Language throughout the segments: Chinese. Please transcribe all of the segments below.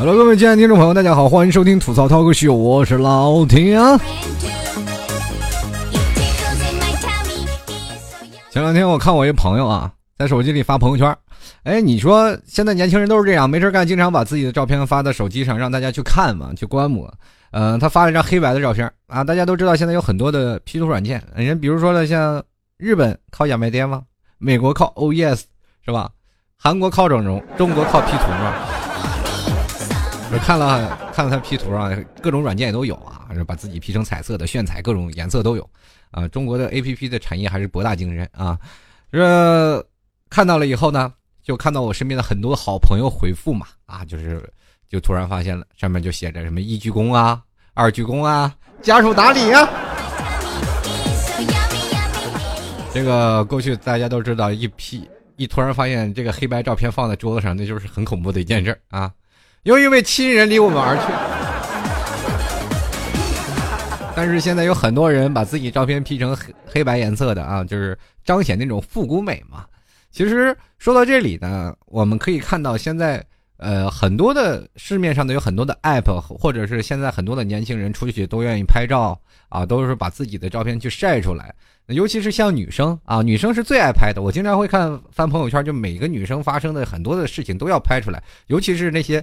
Hello，各位亲爱的听众朋友，大家好，欢迎收听吐槽涛哥秀，我是老田。前两天我看我一朋友啊，在手机里发朋友圈，哎，你说现在年轻人都是这样，没事干，经常把自己的照片发在手机上，让大家去看嘛，去观摩。嗯，他发了一张黑白的照片啊，大家都知道现在有很多的 P 图软件，人比如说呢，像日本靠亚麻店吗？美国靠 O E S 是吧？韩国靠整容，中国靠 P 图嘛。我看了看了他 P 图啊，各种软件也都有啊，把自己 P 成彩色的、炫彩，各种颜色都有啊。中国的 A P P 的产业还是博大精深啊。这看到了以后呢，就看到我身边的很多好朋友回复嘛啊，就是就突然发现了上面就写着什么一鞠躬啊、二鞠躬啊、家属打理呀。这个过去大家都知道，一 P 一突然发现这个黑白照片放在桌子上，那就是很恐怖的一件事啊。有一位亲人离我们而去，但是现在有很多人把自己照片 P 成黑黑白颜色的啊，就是彰显那种复古美嘛。其实说到这里呢，我们可以看到现在呃很多的市面上的有很多的 app，或者是现在很多的年轻人出去都愿意拍照啊，都是把自己的照片去晒出来。尤其是像女生啊，女生是最爱拍的。我经常会看翻朋友圈，就每个女生发生的很多的事情都要拍出来，尤其是那些。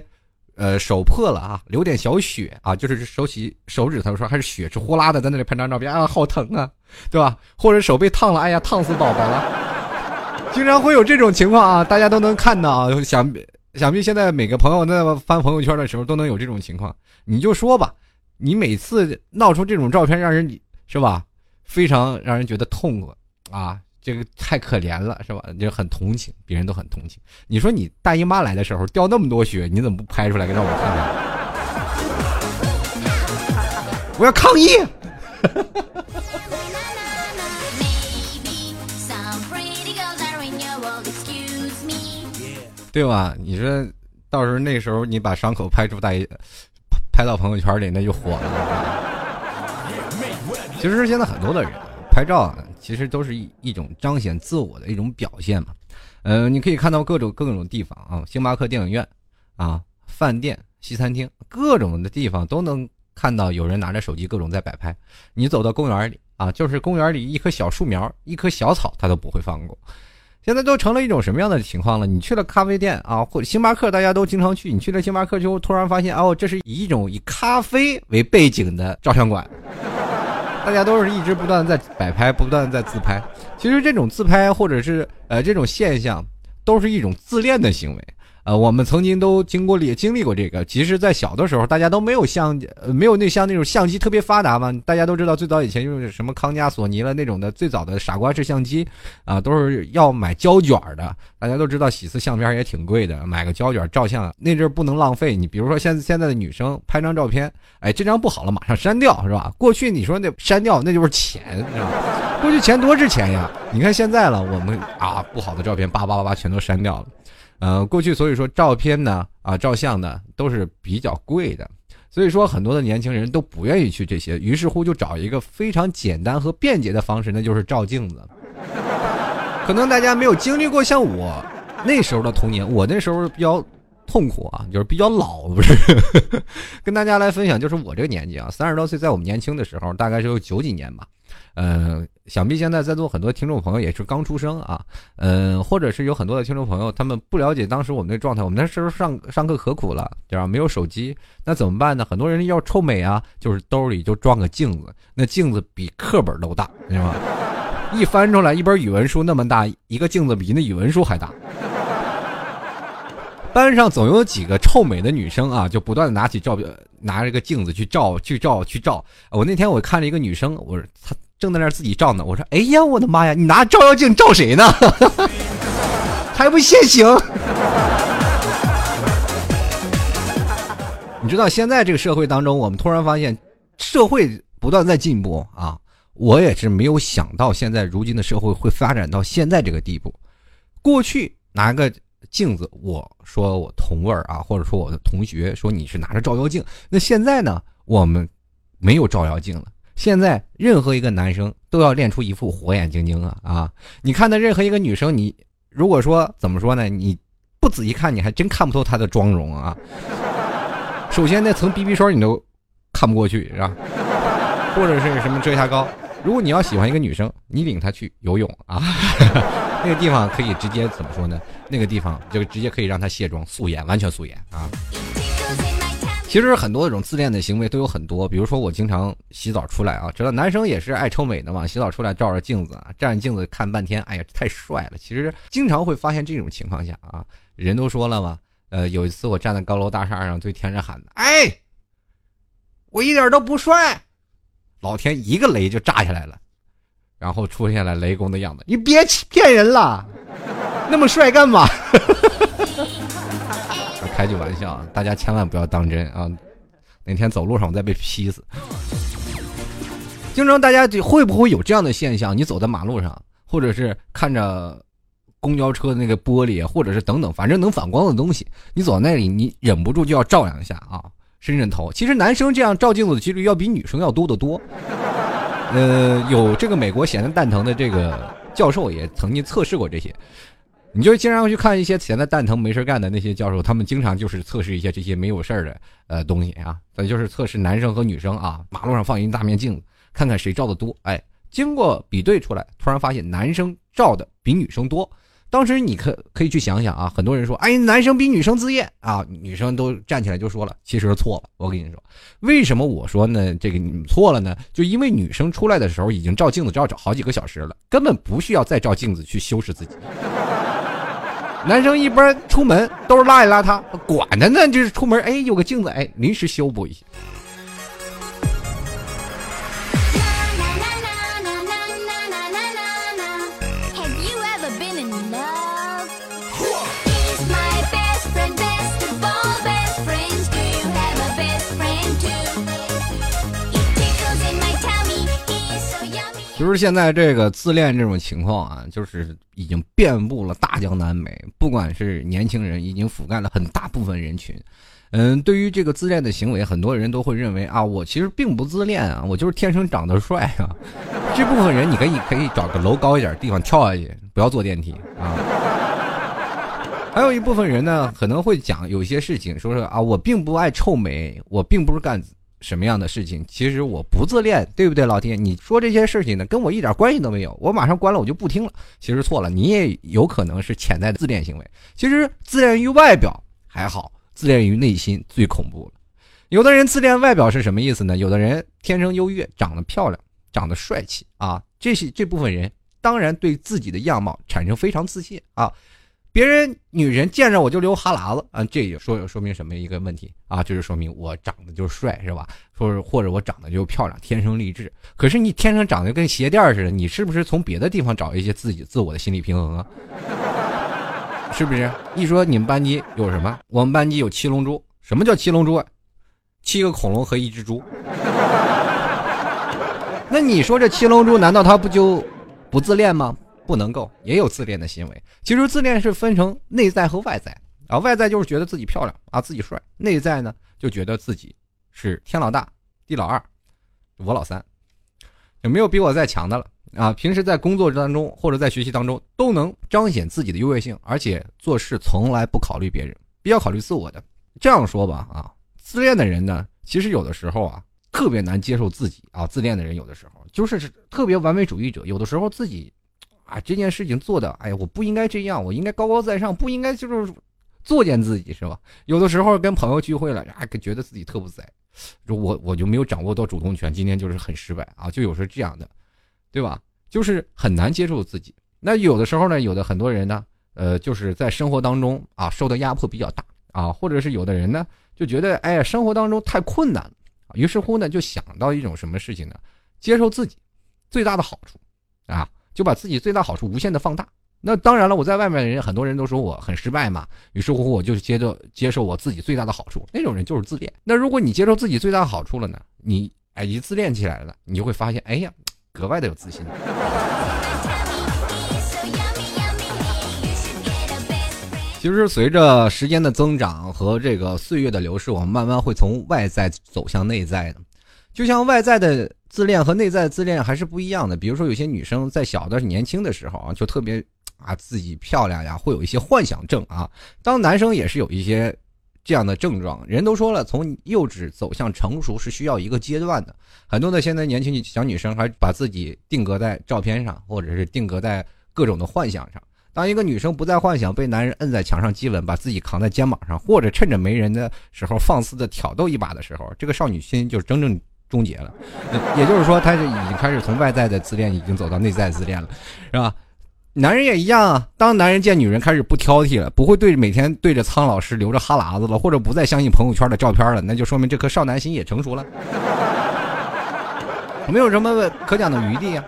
呃，手破了啊，流点小血啊，就是手起手指头说还是血是呼啦的，在那里拍张照片啊，好疼啊，对吧？或者手被烫了，哎呀，烫死宝宝了，经常会有这种情况啊，大家都能看到啊。想想必现在每个朋友在翻朋友圈的时候都能有这种情况，你就说吧，你每次闹出这种照片，让人是吧，非常让人觉得痛苦啊。这个太可怜了，是吧？就很同情，别人都很同情。你说你大姨妈来的时候掉那么多血，你怎么不拍出来给让我看看？我要抗议！对吧？你说到时候那时候你把伤口拍出大姨，拍到朋友圈里，那就火了。其实现在很多的人拍照。其实都是一一种彰显自我的一种表现嘛，呃，你可以看到各种各种地方啊，星巴克电影院，啊，饭店、西餐厅，各种的地方都能看到有人拿着手机各种在摆拍。你走到公园里啊，就是公园里一棵小树苗、一棵小草，他都不会放过。现在都成了一种什么样的情况了？你去了咖啡店啊，或星巴克，大家都经常去。你去了星巴克之后，突然发现哦，这是以一种以咖啡为背景的照相馆。大家都是一直不断在摆拍，不断在自拍。其实这种自拍或者是呃这种现象，都是一种自恋的行为。呃，我们曾经都经过历经历过这个。其实，在小的时候，大家都没有像没有那像那种相机特别发达嘛。大家都知道，最早以前用什么康佳、索尼了那种的最早的傻瓜式相机啊，都是要买胶卷的。大家都知道，喜字相片也挺贵的，买个胶卷照相那阵不能浪费。你比如说，现现在的女生拍张照片，哎，这张不好了，马上删掉是吧？过去你说那删掉那就是钱是吧？过去钱多值钱呀！你看现在了，我们啊不好的照片叭叭叭叭全都删掉了。呃，过去所以说照片呢，啊，照相呢都是比较贵的，所以说很多的年轻人都不愿意去这些，于是乎就找一个非常简单和便捷的方式，那就是照镜子。可能大家没有经历过像我那时候的童年，我那时候比较痛苦啊，就是比较老，不是？跟大家来分享，就是我这个年纪啊，三十多岁，在我们年轻的时候，大概是有九几年吧。呃，想必现在在座很多听众朋友也是刚出生啊，嗯，或者是有很多的听众朋友，他们不了解当时我们的状态。我们那时候上上课可苦了，对吧？没有手机，那怎么办呢？很多人要臭美啊，就是兜里就装个镜子，那镜子比课本都大，对吧？一翻出来，一本语文书那么大，一个镜子比那语文书还大。班上总有几个臭美的女生啊，就不断的拿起照，拿着个镜子去照，去照，去照。我那天我看了一个女生，我说她。正在那自己照呢，我说：“哎呀，我的妈呀，你拿照妖镜照谁呢？还不现形？” 你知道现在这个社会当中，我们突然发现社会不断在进步啊！我也是没有想到，现在如今的社会会发展到现在这个地步。过去拿个镜子，我说我同位啊，或者说我的同学说你是拿着照妖镜，那现在呢，我们没有照妖镜了。现在任何一个男生都要练出一副火眼金睛啊啊！你看到任何一个女生，你如果说怎么说呢？你不仔细看，你还真看不透她的妆容啊。首先那层 BB 霜你都看不过去是吧？或者是什么遮瑕膏？如果你要喜欢一个女生，你领她去游泳啊，那个地方可以直接怎么说呢？那个地方就直接可以让她卸妆素颜，完全素颜啊。其实很多这种自恋的行为都有很多，比如说我经常洗澡出来啊，知道男生也是爱臭美的嘛，洗澡出来照着镜子啊，站着镜子看半天，哎呀太帅了。其实经常会发现这种情况下啊，人都说了嘛，呃，有一次我站在高楼大厦上对天上喊的，哎，我一点都不帅，老天一个雷就炸下来了，然后出现了雷公的样子，你别骗人了，那么帅干嘛？开句玩笑，大家千万不要当真啊！哪天走路上我再被劈死。经常大家会不会有这样的现象？你走在马路上，或者是看着公交车的那个玻璃，或者是等等，反正能反光的东西，你走到那里，你忍不住就要照两下啊，伸伸头。其实男生这样照镜子的几率要比女生要多得多。呃，有这个美国闲的蛋疼的这个教授也曾经测试过这些。你就经常去看一些闲的蛋疼没事干的那些教授，他们经常就是测试一些这些没有事儿的呃东西啊，那就是测试男生和女生啊，马路上放一大面镜子，看看谁照的多。哎，经过比对出来，突然发现男生照的比女生多。当时你可可以去想想啊，很多人说，哎，男生比女生自恋啊，女生都站起来就说了，其实错了。我跟你说，为什么我说呢？这个你错了呢？就因为女生出来的时候已经照镜子照照好几个小时了，根本不需要再照镜子去修饰自己。男生一般出门都是邋里邋遢，管他呢，就是出门，哎，有个镜子，哎，临时修补一下。就是现在这个自恋这种情况啊，就是已经遍布了大江南北，不管是年轻人，已经覆盖了很大部分人群。嗯，对于这个自恋的行为，很多人都会认为啊，我其实并不自恋啊，我就是天生长得帅啊。这部分人，你可以可以找个楼高一点的地方跳下去，不要坐电梯啊。还有一部分人呢，可能会讲有些事情，说是啊，我并不爱臭美，我并不是干。什么样的事情？其实我不自恋，对不对，老天？你说这些事情呢，跟我一点关系都没有。我马上关了，我就不听了。其实错了，你也有可能是潜在的自恋行为。其实自恋于外表还好，自恋于内心最恐怖了。有的人自恋外表是什么意思呢？有的人天生优越，长得漂亮，长得帅气啊，这些这部分人当然对自己的样貌产生非常自信啊。别人女人见着我就流哈喇子啊，这也说说明什么一个问题啊？就是说明我长得就帅是吧？说是或者我长得就漂亮，天生丽质。可是你天生长得跟鞋垫似的，你是不是从别的地方找一些自己自我的心理平衡啊？是不是？一说你们班级有什么？我们班级有七龙珠。什么叫七龙珠啊？七个恐龙和一只猪。那你说这七龙珠难道他不就不自恋吗？不能够，也有自恋的行为。其实自恋是分成内在和外在啊，外在就是觉得自己漂亮啊，自己帅；内在呢，就觉得自己是天老大，地老二，我老三，有没有比我再强的了啊？平时在工作当中或者在学习当中，都能彰显自己的优越性，而且做事从来不考虑别人，比较考虑自我的。这样说吧啊，自恋的人呢，其实有的时候啊，特别难接受自己啊。自恋的人有的时候就是特别完美主义者，有的时候自己。啊，这件事情做的，哎呀，我不应该这样，我应该高高在上，不应该就是作践自己，是吧？有的时候跟朋友聚会了，啊，觉得自己特不在，我我就没有掌握到主动权，今天就是很失败啊，就有时候这样的，对吧？就是很难接受自己。那有的时候呢，有的很多人呢，呃，就是在生活当中啊，受的压迫比较大啊，或者是有的人呢，就觉得哎呀，生活当中太困难了，于是乎呢，就想到一种什么事情呢？接受自己最大的好处啊。就把自己最大好处无限的放大。那当然了，我在外面的人，很多人都说我很失败嘛。于是乎，我就接着接受我自己最大的好处。那种人就是自恋。那如果你接受自己最大的好处了呢？你哎一自恋起来了，你就会发现，哎呀，格外的有自信。其实随着时间的增长和这个岁月的流逝，我们慢慢会从外在走向内在的。就像外在的。自恋和内在自恋还是不一样的。比如说，有些女生在小的年轻的时候啊，就特别啊自己漂亮呀，会有一些幻想症啊。当男生也是有一些这样的症状。人都说了，从幼稚走向成熟是需要一个阶段的。很多的现在年轻小女生还把自己定格在照片上，或者是定格在各种的幻想上。当一个女生不再幻想被男人摁在墙上激吻，把自己扛在肩膀上，或者趁着没人的时候放肆的挑逗一把的时候，这个少女心就真正终结了。也就是说，他就已经开始从外在的自恋，已经走到内在自恋了，是吧？男人也一样啊。当男人见女人开始不挑剔了，不会对每天对着苍老师流着哈喇子了，或者不再相信朋友圈的照片了，那就说明这颗少男心也成熟了，没有什么可讲的余地啊。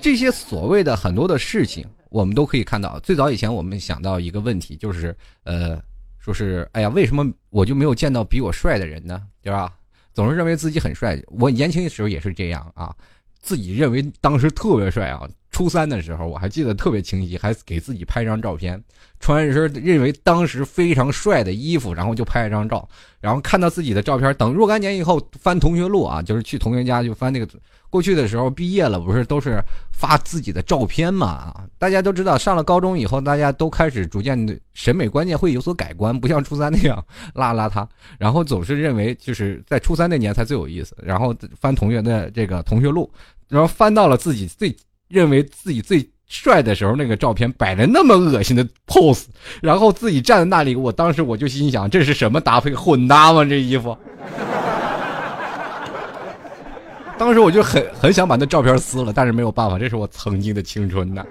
这些所谓的很多的事情。我们都可以看到，最早以前我们想到一个问题，就是呃，说是哎呀，为什么我就没有见到比我帅的人呢？对吧？总是认为自己很帅。我年轻的时候也是这样啊，自己认为当时特别帅啊。初三的时候，我还记得特别清晰，还给自己拍张照片，穿一身认为当时非常帅的衣服，然后就拍一张照。然后看到自己的照片，等若干年以后翻同学录啊，就是去同学家就翻那个。过去的时候，毕业了不是都是发自己的照片嘛？大家都知道，上了高中以后，大家都开始逐渐的审美观念会有所改观，不像初三那样邋邋遢。然后总是认为就是在初三那年才最有意思。然后翻同学的这个同学录，然后翻到了自己最认为自己最帅的时候，那个照片摆了那么恶心的 pose，然后自己站在那里，我当时我就心想，这是什么搭配？混搭吗？这衣服？当时我就很很想把那照片撕了，但是没有办法，这是我曾经的青春呐，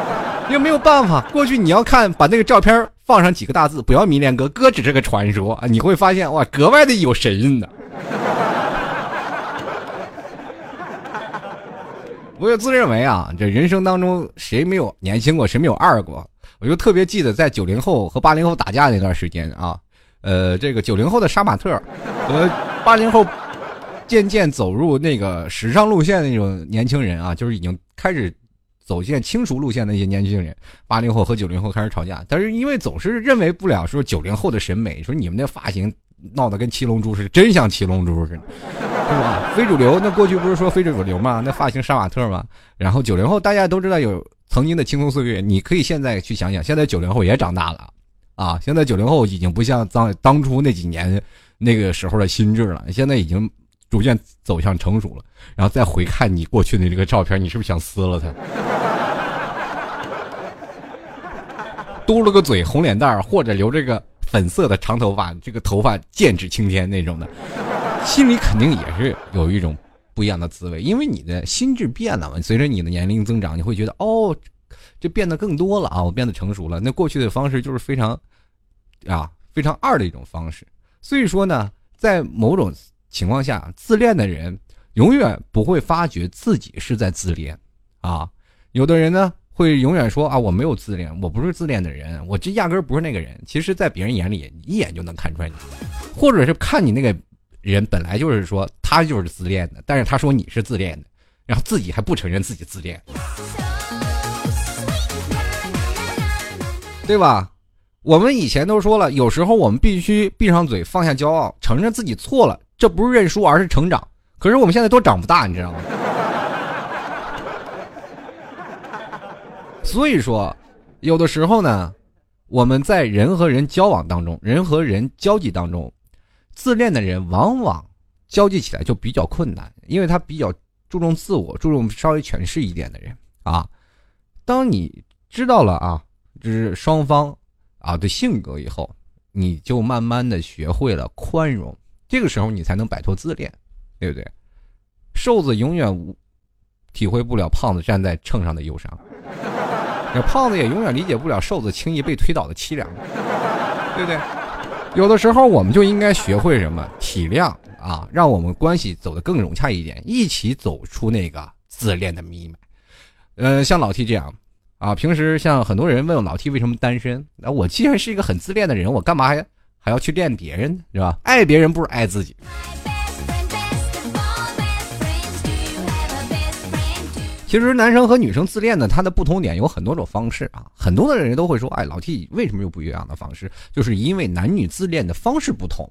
又没有办法。过去你要看，把那个照片放上几个大字，不要迷恋哥，哥只是个传说啊！你会发现哇，格外的有神韵的。我就自认为啊，这人生当中谁没有年轻过，谁没有二过？我就特别记得在九零后和八零后打架那段时间啊，呃，这个九零后的杀马特和八零后。渐渐走入那个时尚路线的那种年轻人啊，就是已经开始走线轻熟路线的那些年轻人，八零后和九零后开始吵架。但是因为总是认为不了说九零后的审美，说你们那发型闹得跟七龙珠似的，真像七龙珠似的，是吧？非主流，那过去不是说非主流吗？那发型杀马特嘛。然后九零后大家都知道有曾经的青葱岁月，你可以现在去想想，现在九零后也长大了啊。现在九零后已经不像当当初那几年那个时候的心智了，现在已经。逐渐走向成熟了，然后再回看你过去的这个照片，你是不是想撕了他？嘟了个嘴，红脸蛋儿，或者留这个粉色的长头发，这个头发剑指青天那种的，心里肯定也是有一种不一样的滋味，因为你的心智变了嘛。随着你的年龄增长，你会觉得哦，这变得更多了啊，我变得成熟了。那过去的方式就是非常啊非常二的一种方式。所以说呢，在某种。情况下，自恋的人永远不会发觉自己是在自恋，啊，有的人呢会永远说啊，我没有自恋，我不是自恋的人，我这压根儿不是那个人。其实，在别人眼里，一眼就能看出来你，或者是看你那个人本来就是说他就是自恋的，但是他说你是自恋的，然后自己还不承认自己自恋，对吧？我们以前都说了，有时候我们必须闭上嘴，放下骄傲，承认自己错了。这不是认输，而是成长。可是我们现在都长不大，你知道吗？所以说，有的时候呢，我们在人和人交往当中，人和人交际当中，自恋的人往往交际起来就比较困难，因为他比较注重自我，注重稍微诠释一点的人啊。当你知道了啊，就是双方啊的性格以后，你就慢慢的学会了宽容。这个时候你才能摆脱自恋，对不对？瘦子永远无体会不了胖子站在秤上的忧伤，那胖子也永远理解不了瘦子轻易被推倒的凄凉，对不对？有的时候我们就应该学会什么体谅啊，让我们关系走得更融洽一点，一起走出那个自恋的迷霾。呃，像老 T 这样啊，平时像很多人问老 T 为什么单身，那我既然是一个很自恋的人，我干嘛还？还要去恋别人，是吧？爱别人不如爱自己。其实男生和女生自恋呢，它的不同点有很多种方式啊。很多的人都会说：“哎，老 T 为什么有不一样的方式？”就是因为男女自恋的方式不同，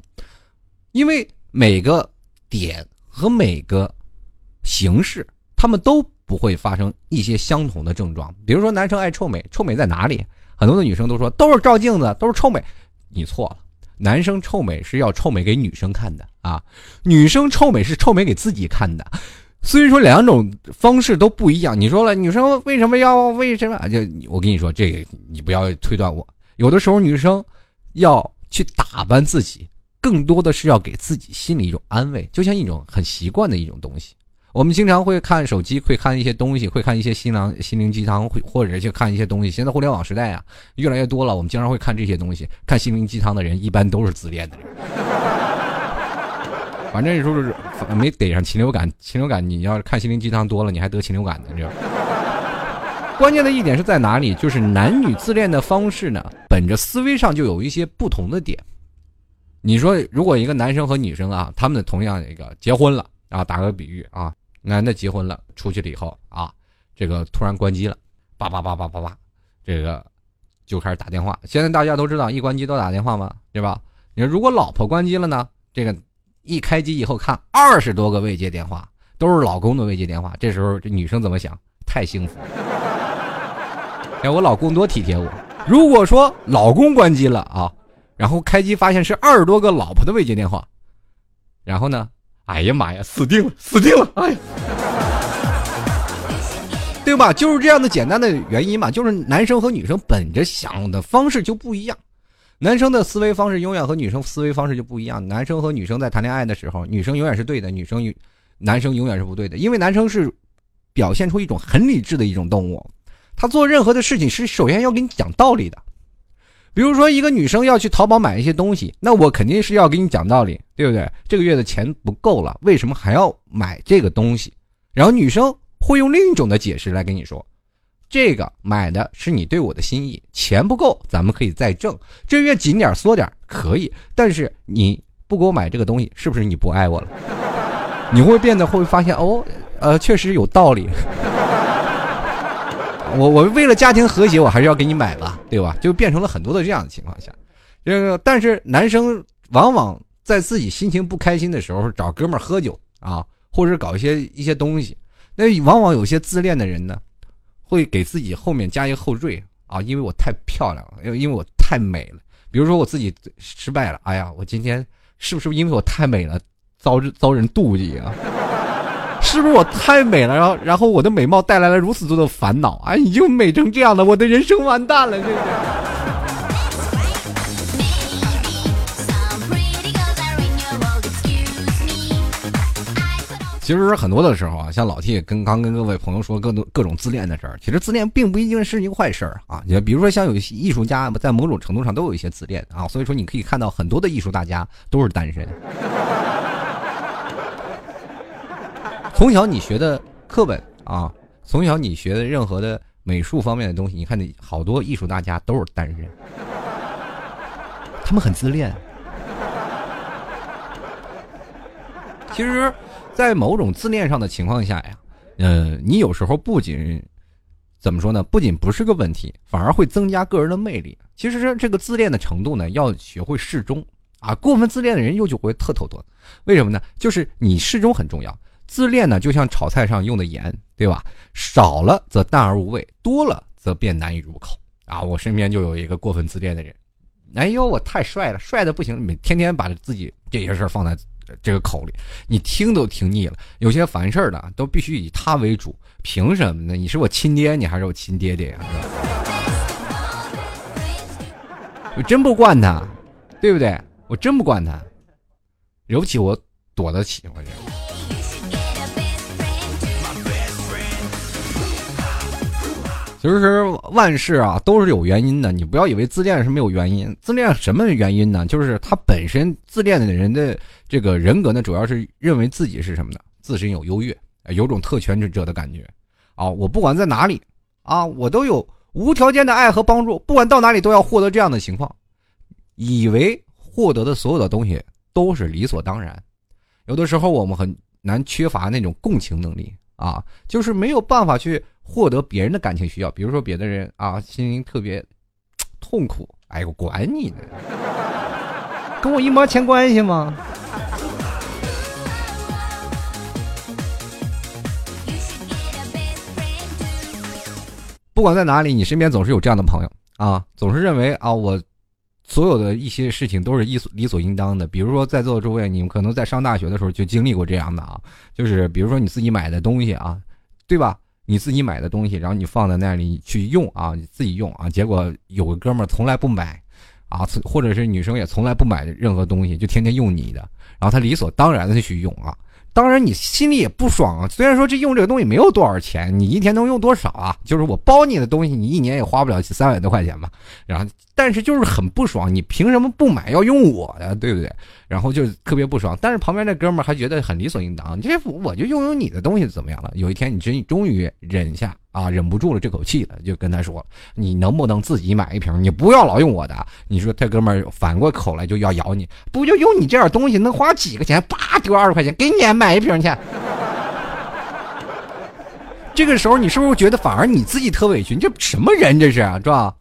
因为每个点和每个形式，他们都不会发生一些相同的症状。比如说，男生爱臭美，臭美在哪里？很多的女生都说都是照镜子，都是臭美。你错了。男生臭美是要臭美给女生看的啊，女生臭美是臭美给自己看的。虽然说两种方式都不一样，你说了，女生为什么要为什么？就我跟你说，这个你不要推断我。有的时候女生要去打扮自己，更多的是要给自己心里一种安慰，就像一种很习惯的一种东西。我们经常会看手机，会看一些东西，会看一些心灵心灵鸡汤，会或者去看一些东西。现在互联网时代啊，越来越多了，我们经常会看这些东西。看心灵鸡汤的人，一般都是自恋的人。反正就是没得上禽流感，禽流感你要是看心灵鸡汤多了，你还得禽流感呢，这。关键的一点是在哪里？就是男女自恋的方式呢，本着思维上就有一些不同的点。你说，如果一个男生和女生啊，他们的同样一个结婚了啊，打个比喻啊。男的结婚了，出去了以后啊，这个突然关机了，叭叭叭叭叭叭，这个就开始打电话。现在大家都知道，一关机都打电话嘛，对吧？你说如果老婆关机了呢？这个一开机以后看二十多个未接电话，都是老公的未接电话。这时候这女生怎么想？太幸福！哎，我老公多体贴我。如果说老公关机了啊，然后开机发现是二十多个老婆的未接电话，然后呢？哎呀妈呀，死定了，死定了！哎，对吧？就是这样的简单的原因嘛，就是男生和女生本着想的方式就不一样，男生的思维方式永远和女生思维方式就不一样。男生和女生在谈恋爱的时候，女生永远是对的，女生男生永远是不对的，因为男生是表现出一种很理智的一种动物，他做任何的事情是首先要给你讲道理的。比如说，一个女生要去淘宝买一些东西，那我肯定是要给你讲道理，对不对？这个月的钱不够了，为什么还要买这个东西？然后女生会用另一种的解释来跟你说，这个买的是你对我的心意，钱不够，咱们可以再挣，这月紧点缩点可以，但是你不给我买这个东西，是不是你不爱我了？你会变得会发现哦，呃，确实有道理。我我为了家庭和谐，我还是要给你买吧，对吧？就变成了很多的这样的情况下，这个但是男生往往在自己心情不开心的时候找哥们儿喝酒啊，或者搞一些一些东西，那往往有些自恋的人呢，会给自己后面加一个后缀啊，因为我太漂亮了，因为因为我太美了。比如说我自己失败了，哎呀，我今天是不是因为我太美了，遭遭人妒忌啊？是不是我太美了？然后，然后我的美貌带来了如此多的烦恼。哎，你就美成这样了，我的人生完蛋了，这是。其实很多的时候啊，像老 T 跟刚跟各位朋友说各种各种自恋的事儿，其实自恋并不一定是一个坏事儿啊。你比如说像有些艺术家，在某种程度上都有一些自恋啊，所以说你可以看到很多的艺术大家都是单身。从小你学的课本啊，从小你学的任何的美术方面的东西，你看你好多艺术大家都是单身，他们很自恋。其实，在某种自恋上的情况下呀，呃，你有时候不仅怎么说呢？不仅不是个问题，反而会增加个人的魅力。其实这个自恋的程度呢，要学会适中啊。过分自恋的人又就会特头多，为什么呢？就是你适中很重要。自恋呢，就像炒菜上用的盐，对吧？少了则淡而无味，多了则变难以入口啊！我身边就有一个过分自恋的人，哎呦，我太帅了，帅的不行，每天天把自己这些事儿放在这个口里，你听都听腻了。有些烦事儿的都必须以他为主，凭什么呢？你是我亲爹，你还是我亲爹爹呀？我真不惯他，对不对？我真不惯他，惹不起我躲得起，我这。其实万事啊都是有原因的，你不要以为自恋是没有原因。自恋什么原因呢？就是他本身自恋的人的这个人格呢，主要是认为自己是什么呢？自身有优越，有种特权者的感觉。啊，我不管在哪里啊，我都有无条件的爱和帮助，不管到哪里都要获得这样的情况，以为获得的所有的东西都是理所当然。有的时候我们很难缺乏那种共情能力啊，就是没有办法去。获得别人的感情需要，比如说别的人啊，心灵特别痛苦，哎，我管你呢，跟我一毛钱关系吗？不管在哪里，你身边总是有这样的朋友啊，总是认为啊，我所有的一些事情都是理所理所应当的。比如说，在座的诸位，你们可能在上大学的时候就经历过这样的啊，就是比如说你自己买的东西啊，对吧？你自己买的东西，然后你放在那里去用啊，你自己用啊，结果有个哥们儿从来不买，啊，或者是女生也从来不买任何东西，就天天用你的，然后他理所当然的去用啊。当然，你心里也不爽啊。虽然说这用这个东西没有多少钱，你一天能用多少啊？就是我包你的东西，你一年也花不了三百多块钱吧。然后，但是就是很不爽，你凭什么不买要用我的，对不对？然后就特别不爽。但是旁边那哥们儿还觉得很理所应当，这我就用用你的东西怎么样了？有一天，你真终于忍下。啊，忍不住了这口气了，就跟他说：“你能不能自己买一瓶？你不要老用我的。”你说他哥们儿反过口来就要咬你，不就用你这点东西能花几个钱？叭丢二十块钱给你买一瓶去。这个时候你是不是觉得反而你自己特委屈？你这什么人这是是吧？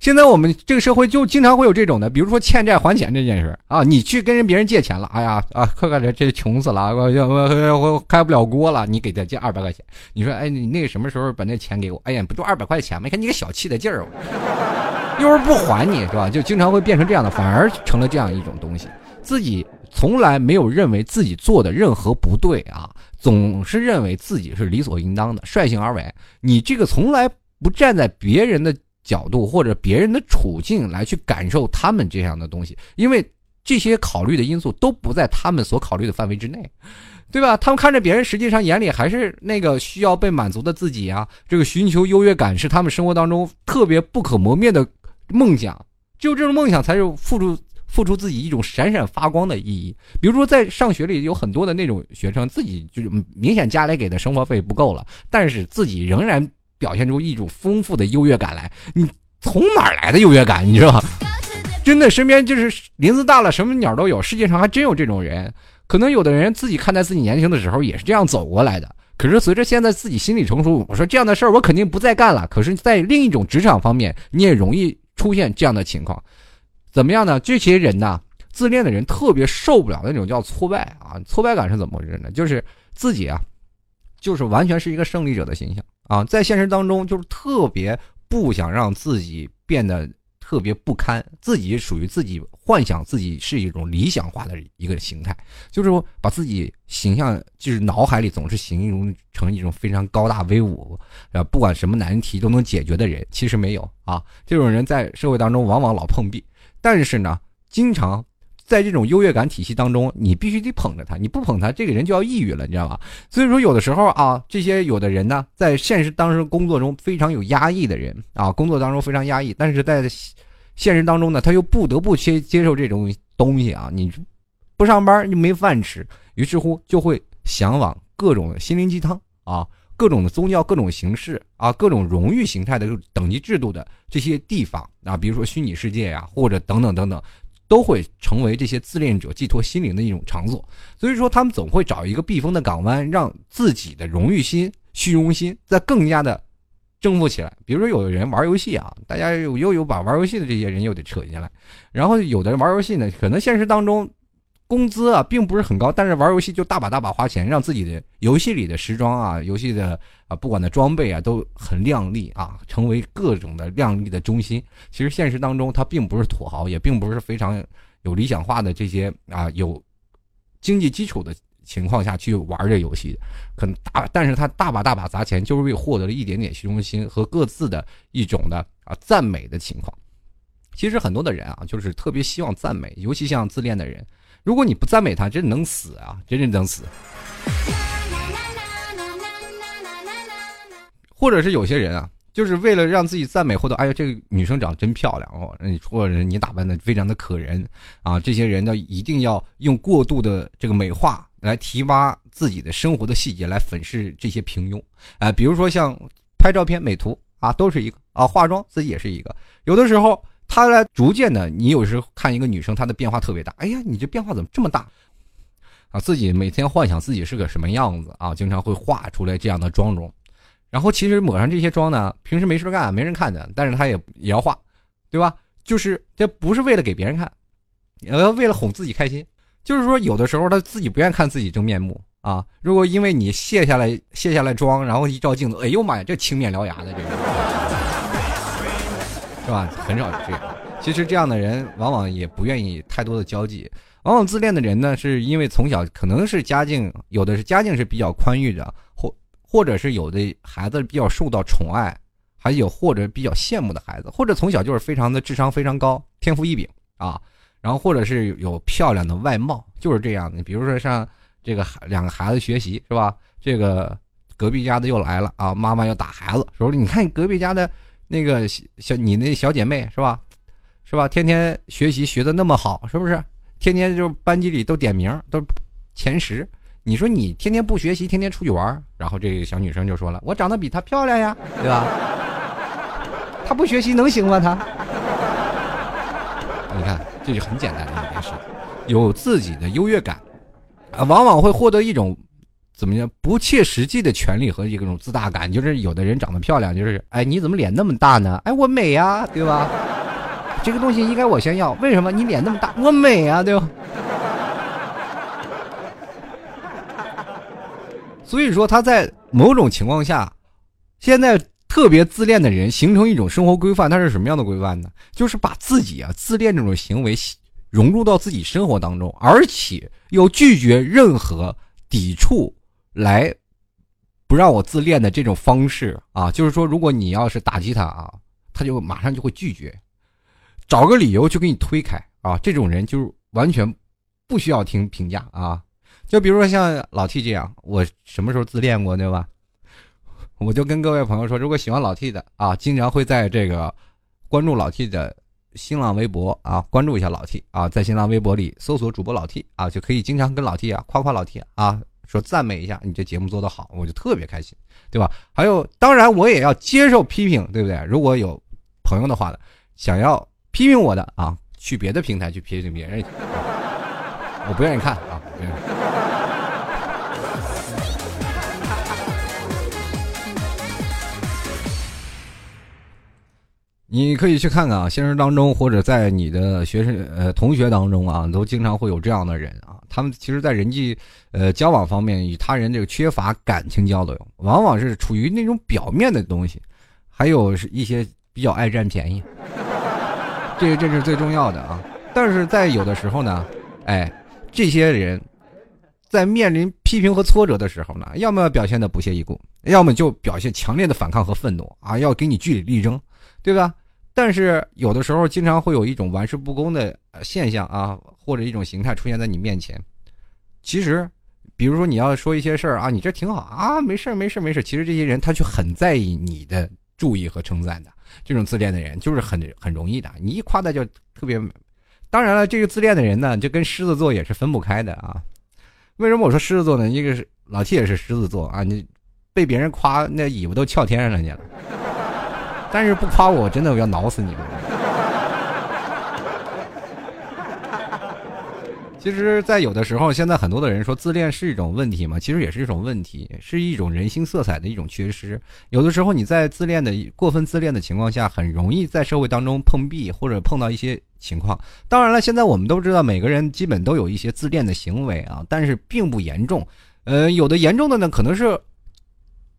现在我们这个社会就经常会有这种的，比如说欠债还钱这件事啊，你去跟人别人借钱了，哎呀啊，快快这这穷死了，我我我开不了锅了，你给他借二百块钱，你说哎，你那个什么时候把那钱给我？哎呀，不就二百块钱吗？你看你个小气的劲儿，又是不还你是吧？就经常会变成这样的，反而成了这样一种东西，自己从来没有认为自己做的任何不对啊，总是认为自己是理所应当的，率性而为。你这个从来不站在别人的。角度或者别人的处境来去感受他们这样的东西，因为这些考虑的因素都不在他们所考虑的范围之内，对吧？他们看着别人，实际上眼里还是那个需要被满足的自己啊。这个寻求优越感是他们生活当中特别不可磨灭的梦想，只有这种梦想才是付出付出自己一种闪闪发光的意义。比如说，在上学里有很多的那种学生，自己就是明显家里给的生活费不够了，但是自己仍然。表现出一种丰富的优越感来，你从哪儿来的优越感？你知道吗？真的，身边就是林子大了，什么鸟都有。世界上还真有这种人。可能有的人自己看待自己年轻的时候也是这样走过来的。可是随着现在自己心理成熟，我说这样的事儿我肯定不再干了。可是，在另一种职场方面，你也容易出现这样的情况。怎么样呢？这些人呢，自恋的人特别受不了那种叫挫败啊，挫败感是怎么回事呢？就是自己啊，就是完全是一个胜利者的形象。啊，在现实当中就是特别不想让自己变得特别不堪，自己属于自己幻想自己是一种理想化的一个形态，就是说把自己形象就是脑海里总是形容成一种非常高大威武，啊，不管什么难题都能解决的人，其实没有啊，这种人在社会当中往往老碰壁，但是呢，经常。在这种优越感体系当中，你必须得捧着他，你不捧他，这个人就要抑郁了，你知道吧？所以说，有的时候啊，这些有的人呢，在现实当中工作中非常有压抑的人啊，工作当中非常压抑，但是在现实当中呢，他又不得不接接受这种东西啊，你不上班就没饭吃，于是乎就会向往各种心灵鸡汤啊，各种的宗教、各种形式啊、各种荣誉形态的等级制度的这些地方啊，比如说虚拟世界呀，或者等等等等。都会成为这些自恋者寄托心灵的一种场所，所以说他们总会找一个避风的港湾，让自己的荣誉心、虚荣心再更加的征服起来。比如说，有的人玩游戏啊，大家又又有把玩游戏的这些人又得扯进来，然后有的人玩游戏呢，可能现实当中。工资啊，并不是很高，但是玩游戏就大把大把花钱，让自己的游戏里的时装啊、游戏的啊，不管的装备啊，都很靓丽啊，成为各种的靓丽的中心。其实现实当中，他并不是土豪，也并不是非常有理想化的这些啊，有经济基础的情况下去玩这游戏，可能大，但是他大把大把砸钱，就是为获得了一点点虚荣心和各自的一种的啊赞美的情况。其实很多的人啊，就是特别希望赞美，尤其像自恋的人。如果你不赞美他，真能死啊！真真能死。或者是有些人啊，就是为了让自己赞美，或者哎呀，这个女生长得真漂亮哦，你或者你打扮的非常的可人啊，这些人呢，一定要用过度的这个美化来提拔自己的生活的细节，来粉饰这些平庸。哎，比如说像拍照片、美图啊，都是一个啊，化妆自己也是一个，有的时候。他呢逐渐的，你有时候看一个女生，她的变化特别大。哎呀，你这变化怎么这么大？啊，自己每天幻想自己是个什么样子啊，经常会画出来这样的妆容。然后其实抹上这些妆呢，平时没事干，没人看的，但是他也也要画，对吧？就是这不是为了给别人看，呃，为了哄自己开心。就是说，有的时候他自己不愿意看自己真面目啊。如果因为你卸下来卸下来妆，然后一照镜子，哎呦妈呀，这青面獠牙的这个。是吧？很少这样，其实这样的人往往也不愿意太多的交际。往往自恋的人呢，是因为从小可能是家境，有的是家境是比较宽裕的，或或者是有的孩子比较受到宠爱，还有或者比较羡慕的孩子，或者从小就是非常的智商非常高，天赋异禀啊，然后或者是有漂亮的外貌，就是这样的。比如说像这个两个孩子学习是吧？这个隔壁家的又来了啊，妈妈要打孩子，说你看隔壁家的那个小小你那小姐妹是吧？是吧？天天学习学的那么好，是不是？天天就班级里都点名，都前十。你说你天天不学习，天天出去玩，然后这个小女生就说了：“我长得比她漂亮呀，对吧？她不学习能行吗？她？你看，这就很简单的一件事，有自己的优越感，啊，往往会获得一种怎么样不切实际的权利和一种自大感。就是有的人长得漂亮，就是哎，你怎么脸那么大呢？哎，我美呀，对吧？”这个东西应该我先要，为什么？你脸那么大，我美啊，对吧？所以说他在某种情况下，现在特别自恋的人形成一种生活规范，他是什么样的规范呢？就是把自己啊自恋这种行为融入到自己生活当中，而且又拒绝任何抵触来不让我自恋的这种方式啊。就是说，如果你要是打击他啊，他就马上就会拒绝。找个理由就给你推开啊！这种人就是完全不需要听评价啊！就比如说像老 T 这样，我什么时候自恋过对吧？我就跟各位朋友说，如果喜欢老 T 的啊，经常会在这个关注老 T 的新浪微博啊，关注一下老 T 啊，在新浪微博里搜索主播老 T 啊，就可以经常跟老 T 啊夸夸老 T 啊，说赞美一下你这节目做得好，我就特别开心，对吧？还有，当然我也要接受批评，对不对？如果有朋友的话呢，想要。批评我的啊，去别的平台去批评别人，我不愿意看啊。你可以去看看啊，现实当中或者在你的学生呃同学当中啊，都经常会有这样的人。他们其实，在人际呃交往方面，与他人这个缺乏感情交流，往往是处于那种表面的东西，还有是一些比较爱占便宜。这这是最重要的啊！但是在有的时候呢，哎，这些人，在面临批评和挫折的时候呢，要么表现的不屑一顾，要么就表现强烈的反抗和愤怒啊，要给你据理力争，对吧？但是有的时候，经常会有一种玩世不恭的现象啊，或者一种形态出现在你面前。其实，比如说你要说一些事儿啊，你这挺好啊，没事没事没事。其实这些人他却很在意你的注意和称赞的。这种自恋的人就是很很容易的，你一夸他就特别。当然了，这个自恋的人呢，就跟狮子座也是分不开的啊。为什么我说狮子座呢？一个是老 T 也是狮子座啊，你被别人夸那尾巴都翘天上去了，但是不夸我，真的我要挠死你们。其实，在有的时候，现在很多的人说自恋是一种问题嘛，其实也是一种问题，是一种人性色彩的一种缺失。有的时候，你在自恋的过分自恋的情况下，很容易在社会当中碰壁或者碰到一些情况。当然了，现在我们都知道，每个人基本都有一些自恋的行为啊，但是并不严重。呃，有的严重的呢，可能是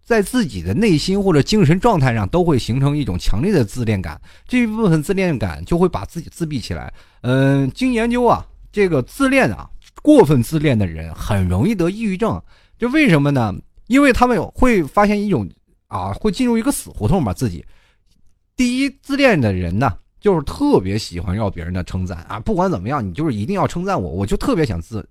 在自己的内心或者精神状态上都会形成一种强烈的自恋感，这一部分自恋感就会把自己自闭起来。嗯，经研究啊。这个自恋啊，过分自恋的人很容易得抑郁症，就为什么呢？因为他们会发现一种啊，会进入一个死胡同吧。自己第一，自恋的人呢，就是特别喜欢要别人的称赞啊，不管怎么样，你就是一定要称赞我，我就特别想自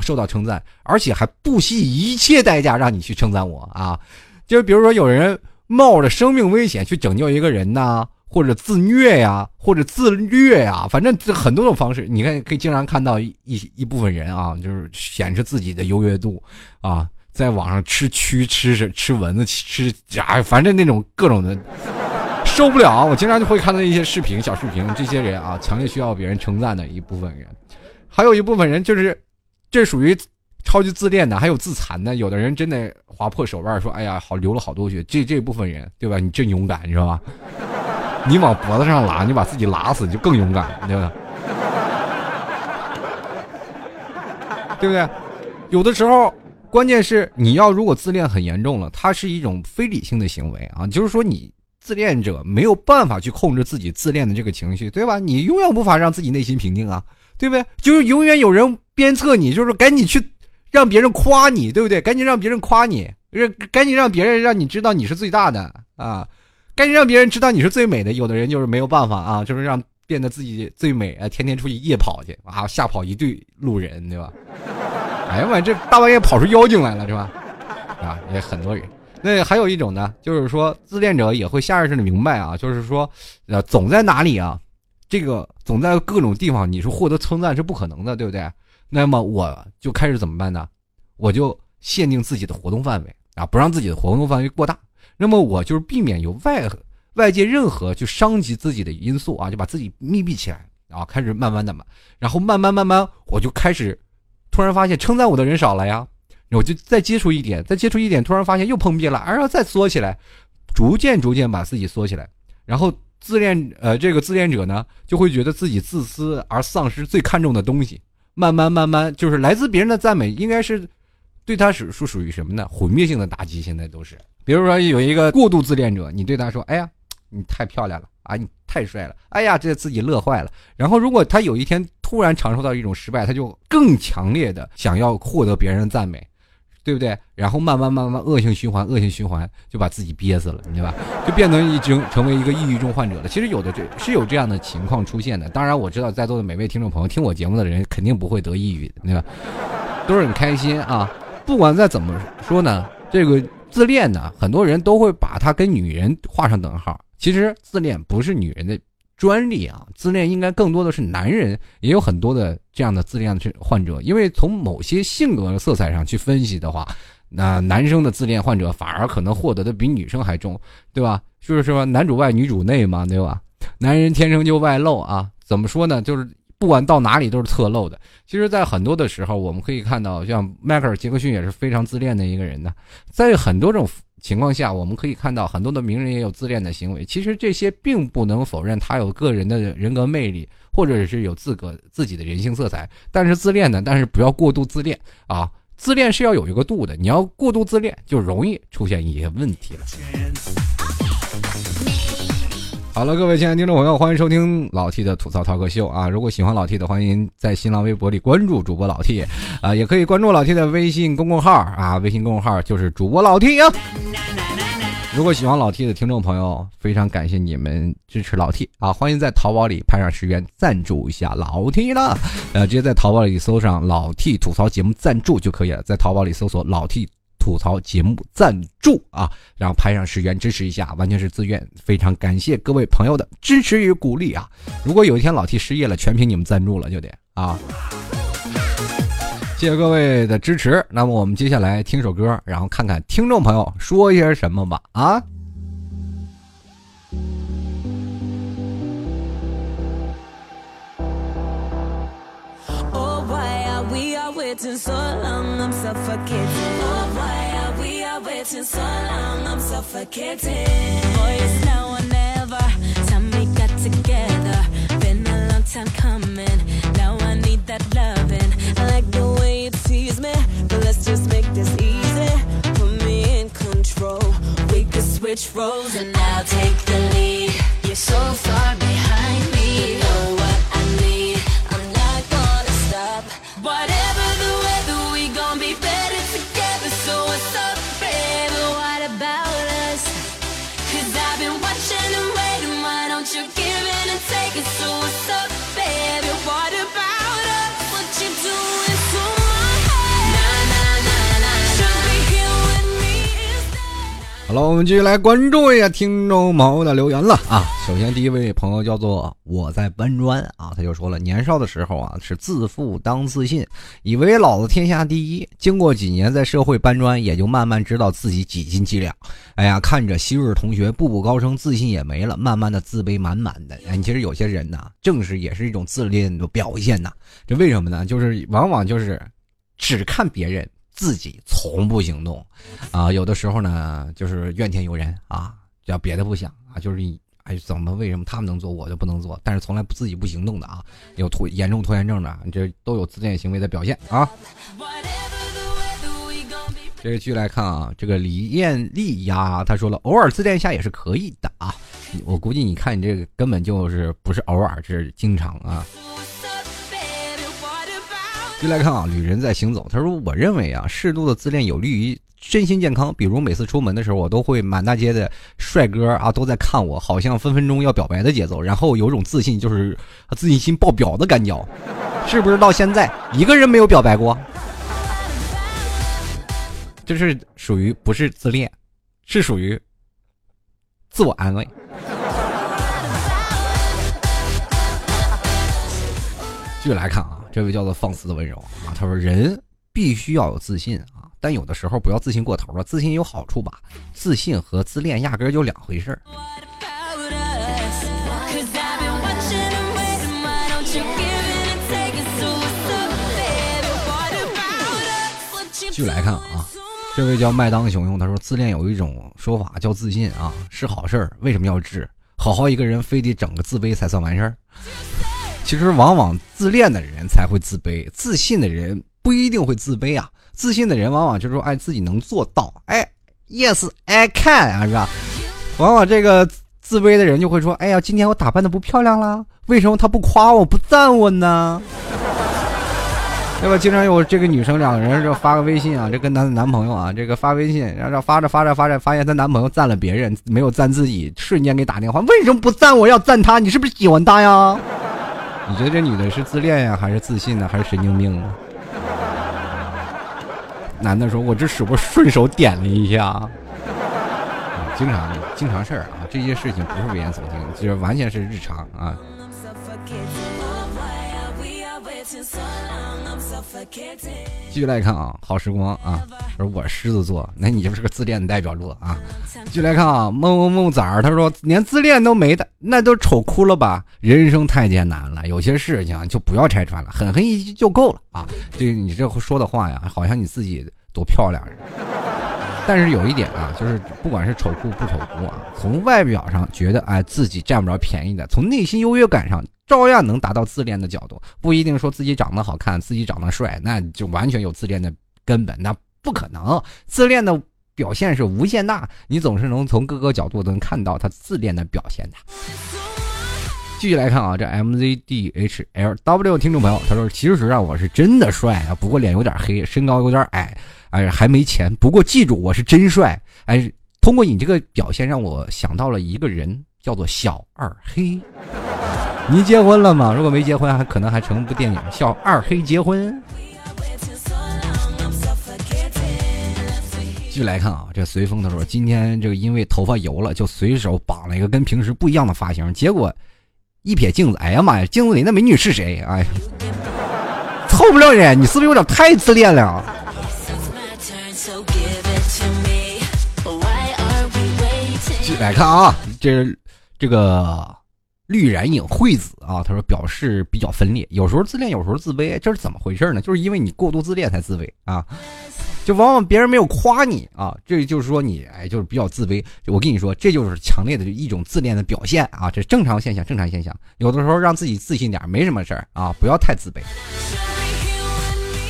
受到称赞，而且还不惜一切代价让你去称赞我啊。就比如说有人冒着生命危险去拯救一个人呢。或者自虐呀，或者自虐呀，反正这很多种方式。你看，可以经常看到一一部分人啊，就是显示自己的优越度啊，在网上吃蛆、吃吃蚊子、吃啊，反正那种各种的受不了。我经常就会看到一些视频、小视频，这些人啊，强烈需要别人称赞的一部分人，还有一部分人就是，这属于超级自恋的，还有自残的。有的人真的划破手腕说：“哎呀，好流了好多血。”这这部分人，对吧？你真勇敢，你知道吧？你往脖子上拉，你把自己拉死就更勇敢，对吧？对不对？有的时候，关键是你要如果自恋很严重了，它是一种非理性的行为啊，就是说你。自恋者没有办法去控制自己自恋的这个情绪，对吧？你永远无法让自己内心平静啊，对不对？就是永远有人鞭策你，就是赶紧去让别人夸你，对不对？赶紧让别人夸你，赶紧让别人让你知道你是最大的啊，赶紧让别人知道你是最美的。有的人就是没有办法啊，就是让变得自己最美啊，天天出去夜跑去啊，吓跑一堆路人，对吧？哎呀妈，这大半夜跑出妖精来了是吧？啊，也很多人。那还有一种呢，就是说自恋者也会下意识的明白啊，就是说，呃，总在哪里啊，这个总在各种地方，你是获得称赞是不可能的，对不对？那么我就开始怎么办呢？我就限定自己的活动范围啊，不让自己的活动范围过大。那么我就是避免有外外界任何去伤及自己的因素啊，就把自己密闭起来啊，开始慢慢的嘛，然后慢慢慢慢，我就开始突然发现称赞我的人少了呀。我就再接触一点，再接触一点，突然发现又碰壁了，然后再缩起来，逐渐逐渐把自己缩起来，然后自恋呃这个自恋者呢就会觉得自己自私而丧失最看重的东西，慢慢慢慢就是来自别人的赞美应该是对他是是属于什么呢？毁灭性的打击，现在都是，比如说有一个过度自恋者，你对他说，哎呀，你太漂亮了啊，你太帅了，哎呀，这自己乐坏了，然后如果他有一天突然尝受到一种失败，他就更强烈的想要获得别人的赞美。对不对？然后慢慢慢慢恶性循环，恶性循环就把自己憋死了，对吧？就变成已经成为一个抑郁症患者了。其实有的这是有这样的情况出现的。当然，我知道在座的每位听众朋友听我节目的人肯定不会得抑郁，对吧？都是很开心啊。不管再怎么说呢，这个自恋呢，很多人都会把它跟女人画上等号。其实自恋不是女人的。专利啊，自恋应该更多的是男人，也有很多的这样的自恋的患者。因为从某些性格色彩上去分析的话，那男生的自恋患者反而可能获得的比女生还重，对吧？就是说男主外女主内嘛，对吧？男人天生就外露啊，怎么说呢？就是不管到哪里都是侧漏的。其实，在很多的时候，我们可以看到，像迈克尔·杰克逊也是非常自恋的一个人呢，在很多种。情况下，我们可以看到很多的名人也有自恋的行为。其实这些并不能否认他有个人的人格魅力，或者是有自个自己的人性色彩。但是自恋呢？但是不要过度自恋啊！自恋是要有一个度的。你要过度自恋，就容易出现一些问题了。好了，各位亲爱的听众朋友，欢迎收听老 T 的吐槽涛哥秀啊！如果喜欢老 T 的，欢迎在新浪微博里关注主播老 T，啊，也可以关注老 T 的微信公众号啊，微信公众号就是主播老 T 啊。如果喜欢老 T 的听众朋友，非常感谢你们支持老 T 啊！欢迎在淘宝里拍上十元赞助一下老 T 了，呃，直接在淘宝里搜上老 T 吐槽节目赞助就可以了，在淘宝里搜索老 T。吐槽节目赞助啊，然后拍上十元支持一下，完全是自愿，非常感谢各位朋友的支持与鼓励啊！如果有一天老 T 失业了，全凭你们赞助了，就得啊！谢谢各位的支持。那么我们接下来听首歌，然后看看听众朋友说些什么吧啊！waiting so long, I'm suffocating. Waiting so long? I'm suffocating. Boy, it's now or never. Time we got together. Been a long time coming. Now I need that loving. I like the way you tease me, but let's just make this easy. Put me in control. We could switch roles and I'll take the lead. You're so far 好了我们继续来关注一下听众朋友的留言了啊。首先，第一位朋友叫做我在搬砖啊，他就说了，年少的时候啊是自负当自信，以为老子天下第一。经过几年在社会搬砖，也就慢慢知道自己几斤几两。哎呀，看着昔日同学步步高升，自信也没了，慢慢的自卑满满的。哎，其实有些人呐，正是也是一种自恋的表现呐。这为什么呢？就是往往就是只看别人。自己从不行动，啊，有的时候呢，就是怨天尤人啊，叫别的不想啊，就是哎，怎么为什么他们能做，我就不能做？但是从来不自己不行动的啊，有拖严重拖延症的，这都有自恋行为的表现啊。这个继续来看啊，这个李艳丽呀，他说了，偶尔自恋一下也是可以的啊。我估计你看你这个根本就是不是偶尔，是经常啊。继续来看啊，旅人在行走，他说，我认为啊，适度的自恋有利于身心健康。比如每次出门的时候，我都会满大街的帅哥啊都在看我，好像分分钟要表白的节奏，然后有种自信，就是自信心爆表的感觉。是不是到现在一个人没有表白过？就是属于不是自恋，是属于自我安慰。继续来看啊，这位叫做放肆的温柔啊，他说人必须要有自信啊，但有的时候不要自信过头了。自信有好处吧？自信和自恋压根就两回事儿。继续来看啊。这位叫麦当熊熊，他说自恋有一种说法叫自信啊，是好事儿。为什么要治？好好一个人，非得整个自卑才算完事儿？其实往往自恋的人才会自卑，自信的人不一定会自卑啊。自信的人往往就是说，哎，自己能做到，哎，yes I can 啊，是吧？往往这个自卑的人就会说，哎呀，今天我打扮的不漂亮了，为什么他不夸我，不赞我呢？对吧？经常有这个女生两个人就发个微信啊，这跟男男朋友啊，这个发微信，然后发着发着发着，发现她男朋友赞了别人，没有赞自己，瞬间给打电话，为什么不赞我？要赞他？你是不是喜欢他呀？你觉得这女的是自恋呀，还是自信呢，还是神经病呢？男的说：“我这是不是顺手点了一下？”啊经常经常事儿啊，这些事情不是危言耸听，就是完全是日常啊。继续来看啊，好时光啊，说我狮子座，那你就是个自恋的代表作啊。继续来看啊，梦梦梦崽儿，他说连自恋都没的，那都丑哭了吧？人生太艰难了，有些事情就不要拆穿了，狠狠一句就够了啊。这你这说的话呀，好像你自己多漂亮。但是有一点啊，就是不管是丑哭不丑哭啊，从外表上觉得哎自己占不着便宜的，从内心优越感上。照样能达到自恋的角度，不一定说自己长得好看，自己长得帅，那就完全有自恋的根本，那不可能。自恋的表现是无限大，你总是能从各个角度能看到他自恋的表现的。继续来看啊，这 MZDHLW 听众朋友，他说：“其实啊，我是真的帅啊，不过脸有点黑，身高有点矮，哎，还没钱。不过记住，我是真帅。哎，通过你这个表现，让我想到了一个人，叫做小二黑。”你结婚了吗？如果没结婚，还可能还成部电影，叫《二黑结婚》。继续来看啊，这随风他说，今天这个因为头发油了，就随手绑了一个跟平时不一样的发型，结果一瞥镜子，哎呀妈呀，镜子里那美女是谁？哎，凑不了人，你是不是有点太自恋了？继续来看啊，这这个。绿染影惠子啊，他说表示比较分裂，有时候自恋，有时候自卑，这是怎么回事呢？就是因为你过度自恋才自卑啊，就往往别人没有夸你啊，这就是说你哎，就是比较自卑。我跟你说，这就是强烈的一种自恋的表现啊，这正常现象，正常现象。有的时候让自己自信点，没什么事儿啊，不要太自卑。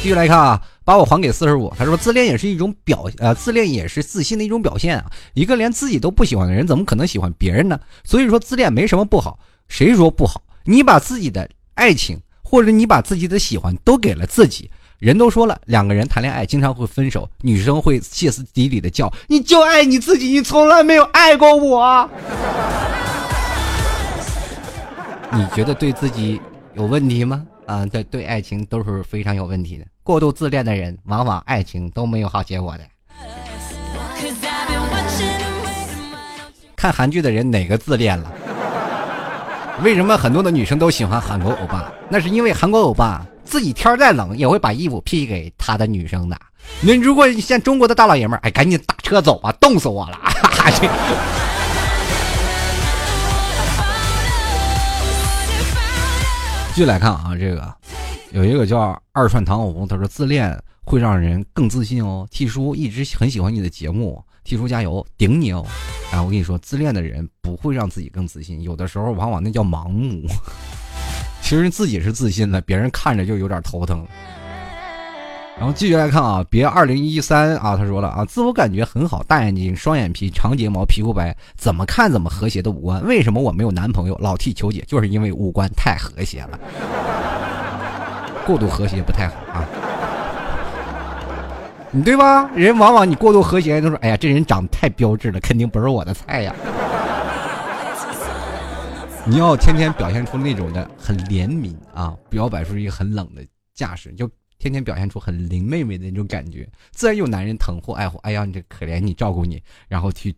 继续来看啊，把我还给四十五。他说自恋也是一种表，呃，自恋也是自信的一种表现啊。一个连自己都不喜欢的人，怎么可能喜欢别人呢？所以说自恋没什么不好。谁说不好？你把自己的爱情，或者你把自己的喜欢都给了自己，人都说了，两个人谈恋爱经常会分手，女生会歇斯底里的叫：“你就爱你自己，你从来没有爱过我。”你觉得对自己有问题吗？啊，对对，爱情都是非常有问题的。过度自恋的人，往往爱情都没有好结果的。看韩剧的人哪个自恋了？为什么很多的女生都喜欢韩国欧巴？那是因为韩国欧巴自己天再冷也会把衣服披给他的女生的。那如果像中国的大老爷们儿，哎，赶紧打车走吧，冻死我了！继续来看啊，这个有一个叫二串糖红，他说自恋会让人更自信哦。T 叔一直很喜欢你的节目。提出加油，顶你哦！哎，我跟你说，自恋的人不会让自己更自信，有的时候往往那叫盲目。其实自己是自信的，别人看着就有点头疼。然后继续来看啊，别二零一三啊，他说了啊，自我感觉很好，大眼睛、双眼皮、长睫毛、皮肤白，怎么看怎么和谐的五官。为什么我没有男朋友？老替求解，就是因为五官太和谐了，过度和谐不太好啊。你对吧？人往往你过度和谐，都说哎呀，这人长得太标致了，肯定不是我的菜呀。你要天天表现出那种的很怜悯啊，不要摆出一个很冷的架势，就。天天表现出很林妹妹的那种感觉，自然有男人疼或爱护。哎呀，你这可怜你，照顾你，然后去，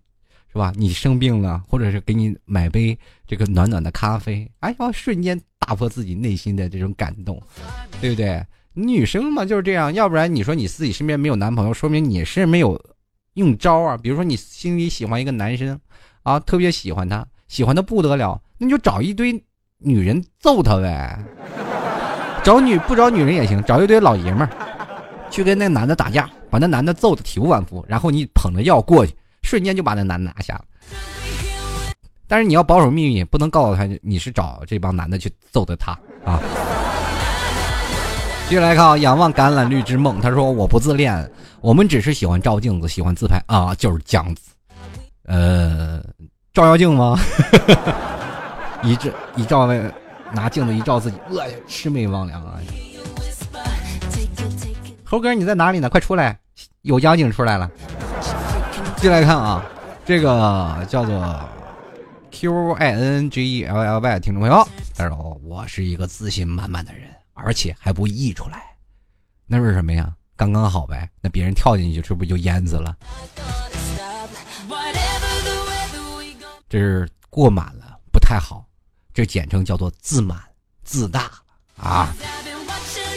是吧？你生病了，或者是给你买杯这个暖暖的咖啡，哎呀，瞬间打破自己内心的这种感动，对不对？女生嘛就是这样，要不然你说你自己身边没有男朋友，说明你是没有用招啊。比如说你心里喜欢一个男生，啊，特别喜欢他，喜欢的不得了，那你就找一堆女人揍他呗。找女不找女人也行，找一堆老爷们儿，去跟那男的打架，把那男的揍得体无完肤，然后你捧着药过去，瞬间就把那男的拿下了。但是你要保守秘密，不能告诉他你是找这帮男的去揍的他啊。接下来看啊，仰望橄榄绿之梦，他说我不自恋，我们只是喜欢照镜子，喜欢自拍啊，就是样子。呃，照妖镜吗？一照一照那。拿镜子一照自己，哎呀，魑魅魍魉啊！猴哥，你在哪里呢？快出来，有妖精出来了。进来看啊，这个叫做 Q I N G E L L Y 听众朋友，他说我是一个自信满满的人，而且还不溢出来，那是什么呀？刚刚好呗。那别人跳进去，是不是就淹死了？这是过满了，不太好。这简称叫做自满自大啊！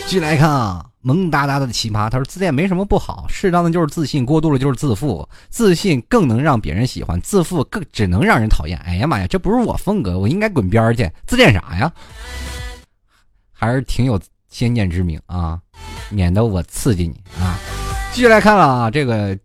继续来看啊，萌哒哒的奇葩，他说自恋没什么不好，适当的就是自信，过度了就是自负。自信更能让别人喜欢，自负更只能让人讨厌。哎呀妈呀，这不是我风格，我应该滚边去！自恋啥呀？还是挺有先见之明啊，免得我刺激你啊！继续来看了啊，这个。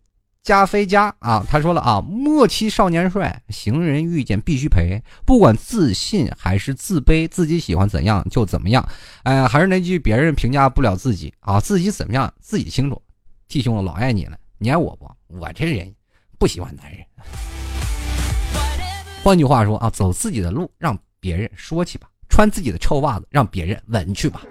加菲加啊，他说了啊，莫欺少年帅，行人遇见必须赔。不管自信还是自卑，自己喜欢怎样就怎么样。哎，还是那句，别人评价不了自己啊，自己怎么样自己清楚。弟兄，我老爱你了，你爱我不？我这人不喜欢男人。换句话说啊，走自己的路，让别人说去吧；穿自己的臭袜子，让别人闻去吧。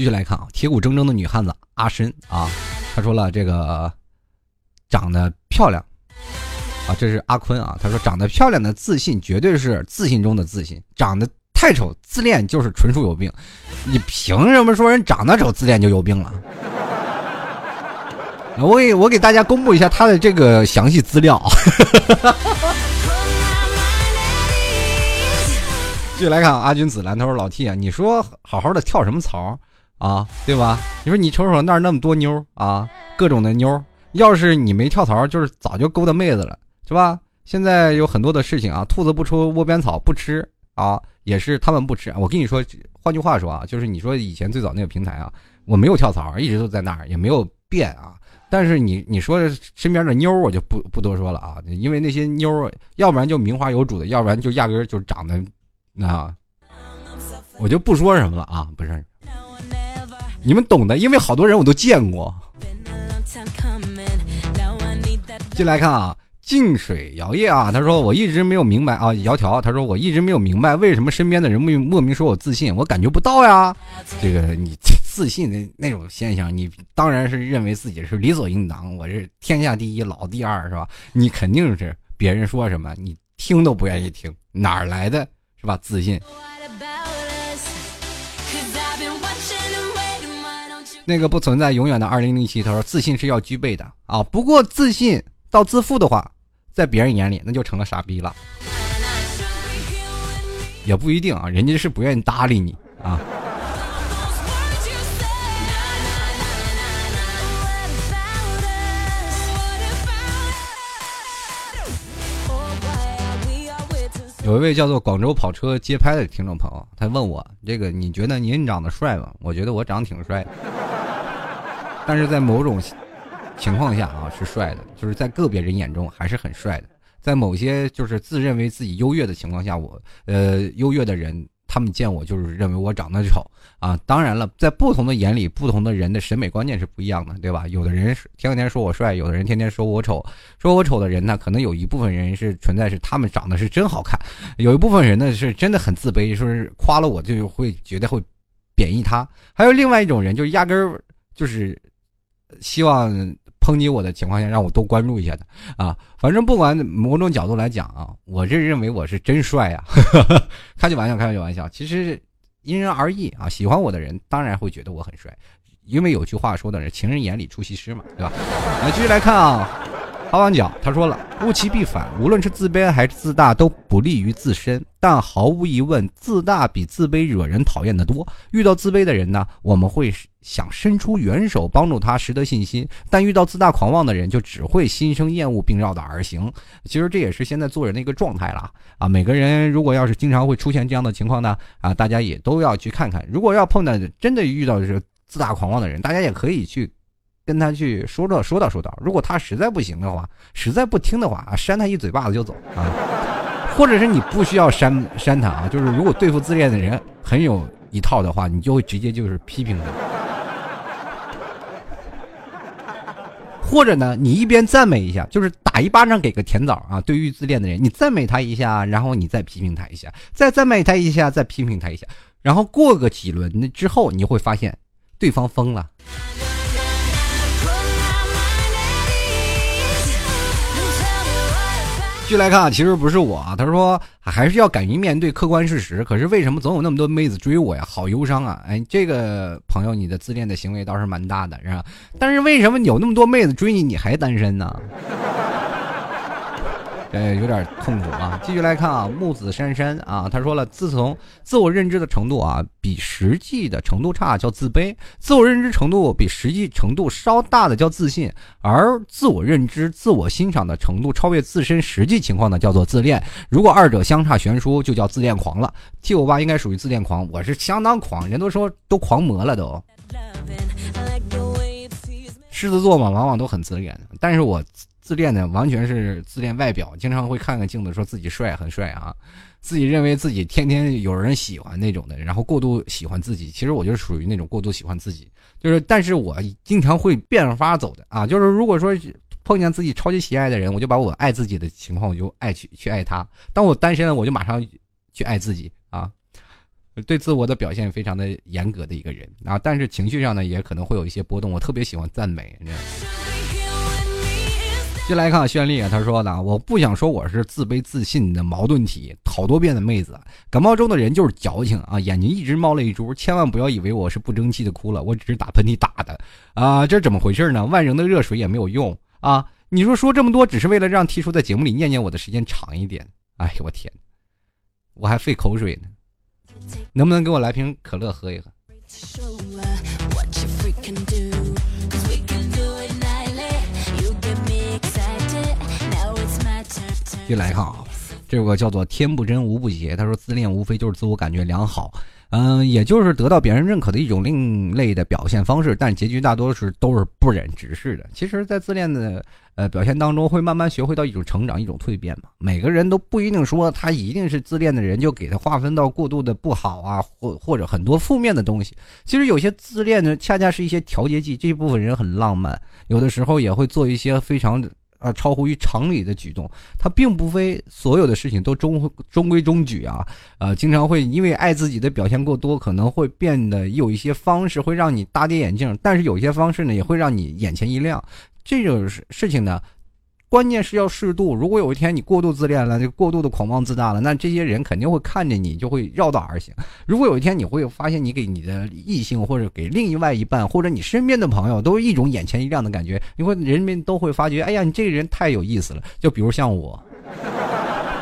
继续来看啊，铁骨铮铮的女汉子阿深啊，他说了这个长得漂亮啊，这是阿坤啊，他说长得漂亮的自信绝对是自信中的自信，长得太丑自恋就是纯属有病。你凭什么说人长得丑自恋就有病了？我给我给大家公布一下他的这个详细资料。继续来看阿君子蓝头老 T 啊，你说好好的跳什么槽？啊，对吧？你说你瞅瞅那儿那么多妞啊，各种的妞，要是你没跳槽，就是早就勾搭妹子了，是吧？现在有很多的事情啊，兔子不出窝边草，不吃啊，也是他们不吃。我跟你说，换句话说啊，就是你说以前最早那个平台啊，我没有跳槽，一直都在那儿，也没有变啊。但是你你说身边的妞儿，我就不不多说了啊，因为那些妞儿，要不然就名花有主的，要不然就压根就长得啊，我就不说什么了啊，不是。你们懂的，因为好多人我都见过。进来看啊，静水摇曳啊，他说我一直没有明白啊，窈窕他说我一直没有明白为什么身边的人莫莫名说我自信，我感觉不到呀。这个你自信的那种现象，你当然是认为自己是理所应当，我是天下第一，老第二是吧？你肯定是别人说什么你听都不愿意听，哪来的是吧？自信。那个不存在永远的二零零七，他说自信是要具备的啊。不过自信到自负的话，在别人眼里那就成了傻逼了，也不一定啊，人家是不愿意搭理你啊。有一位叫做广州跑车街拍的听众朋友，他问我这个，你觉得您长得帅吗？我觉得我长得挺帅的。但是在某种情况下啊，是帅的，就是在个别人眼中还是很帅的。在某些就是自认为自己优越的情况下，我呃优越的人，他们见我就是认为我长得丑啊。当然了，在不同的眼里，不同的人的审美观念是不一样的，对吧？有的人天天说我帅，有的人天天说我丑。说我丑的人呢，可能有一部分人是存在是他们长得是真好看，有一部分人呢是真的很自卑，说是夸了我就会觉得会贬义他。还有另外一种人，就压根儿就是希望。抨击我的情况下，让我多关注一下的啊！反正不管某种角度来讲啊，我这认为我是真帅啊！开句玩笑，开句玩笑，其实因人而异啊。喜欢我的人当然会觉得我很帅，因为有句话说的是“情人眼里出西施”嘛，对吧？那继续来看啊。好王角他说了，物极必反，无论是自卑还是自大，都不利于自身。但毫无疑问，自大比自卑惹人讨厌的多。遇到自卑的人呢，我们会想伸出援手帮助他，拾得信心；但遇到自大狂妄的人，就只会心生厌恶并绕道而行。其实这也是现在做人的一个状态了啊！每个人如果要是经常会出现这样的情况呢，啊，大家也都要去看看。如果要碰到真的遇到的是自大狂妄的人，大家也可以去。跟他去说道说道说道，如果他实在不行的话，实在不听的话啊，扇他一嘴巴子就走啊，或者是你不需要扇扇他啊，就是如果对付自恋的人很有一套的话，你就会直接就是批评他，或者呢，你一边赞美一下，就是打一巴掌给个甜枣啊，对于自恋的人，你赞美他一下，然后你再批评他一下，再赞美他一下，再批评他一下，然后过个几轮之后，你会发现对方疯了。继续来看啊，其实不是我啊，他说还是要敢于面对客观事实。可是为什么总有那么多妹子追我呀？好忧伤啊！哎，这个朋友，你的自恋的行为倒是蛮大的，是吧？但是为什么有那么多妹子追你，你还单身呢？呃，有点痛苦啊。继续来看啊，木子珊珊啊，他说了，自从自我认知的程度啊比实际的程度差叫自卑，自我认知程度比实际程度稍大的叫自信，而自我认知、自我欣赏的程度超越自身实际情况的叫做自恋。如果二者相差悬殊，就叫自恋狂了。T 我爸应该属于自恋狂，我是相当狂，人都说都狂魔了都。狮子座嘛，往往都很自恋，但是我。自恋的完全是自恋外表，经常会看看镜子，说自己帅很帅啊，自己认为自己天天有人喜欢那种的，然后过度喜欢自己。其实我就是属于那种过度喜欢自己，就是，但是我经常会变着法走的啊，就是如果说碰见自己超级喜爱的人，我就把我爱自己的情况，我就爱去去爱他；当我单身了，我就马上去爱自己啊，对自我的表现非常的严格的一个人啊，但是情绪上呢，也可能会有一些波动。我特别喜欢赞美。进来看绚丽啊，他说的，我不想说我是自卑自信的矛盾体，好多遍的妹子，感冒中的人就是矫情啊，眼睛一直冒泪珠，千万不要以为我是不争气的哭了，我只是打喷嚏打的啊，这怎么回事呢？万人的热水也没有用啊！你说说这么多，只是为了让 T 叔在节目里念念我的时间长一点？哎呦我天，我还费口水呢，能不能给我来瓶可乐喝一喝？就来看啊，这个叫做天不真无不邪。他说自恋无非就是自我感觉良好，嗯，也就是得到别人认可的一种另类的表现方式。但结局大多是都是不忍直视的。其实，在自恋的呃表现当中，会慢慢学会到一种成长，一种蜕变嘛。每个人都不一定说他一定是自恋的人，就给他划分到过度的不好啊，或或者很多负面的东西。其实有些自恋呢，恰恰是一些调节剂。这部分人很浪漫，有的时候也会做一些非常。啊，超乎于常理的举动，他并不非所有的事情都中中规中矩啊，呃，经常会因为爱自己的表现过多，可能会变得有一些方式会让你大跌眼镜，但是有些方式呢，也会让你眼前一亮，这种事事情呢。关键是要适度。如果有一天你过度自恋了，就过度的狂妄自大了，那这些人肯定会看着你，就会绕道而行。如果有一天你会发现，你给你的异性或者给另外一半或者你身边的朋友，都一种眼前一亮的感觉，你会人们都会发觉，哎呀，你这个人太有意思了。就比如像我，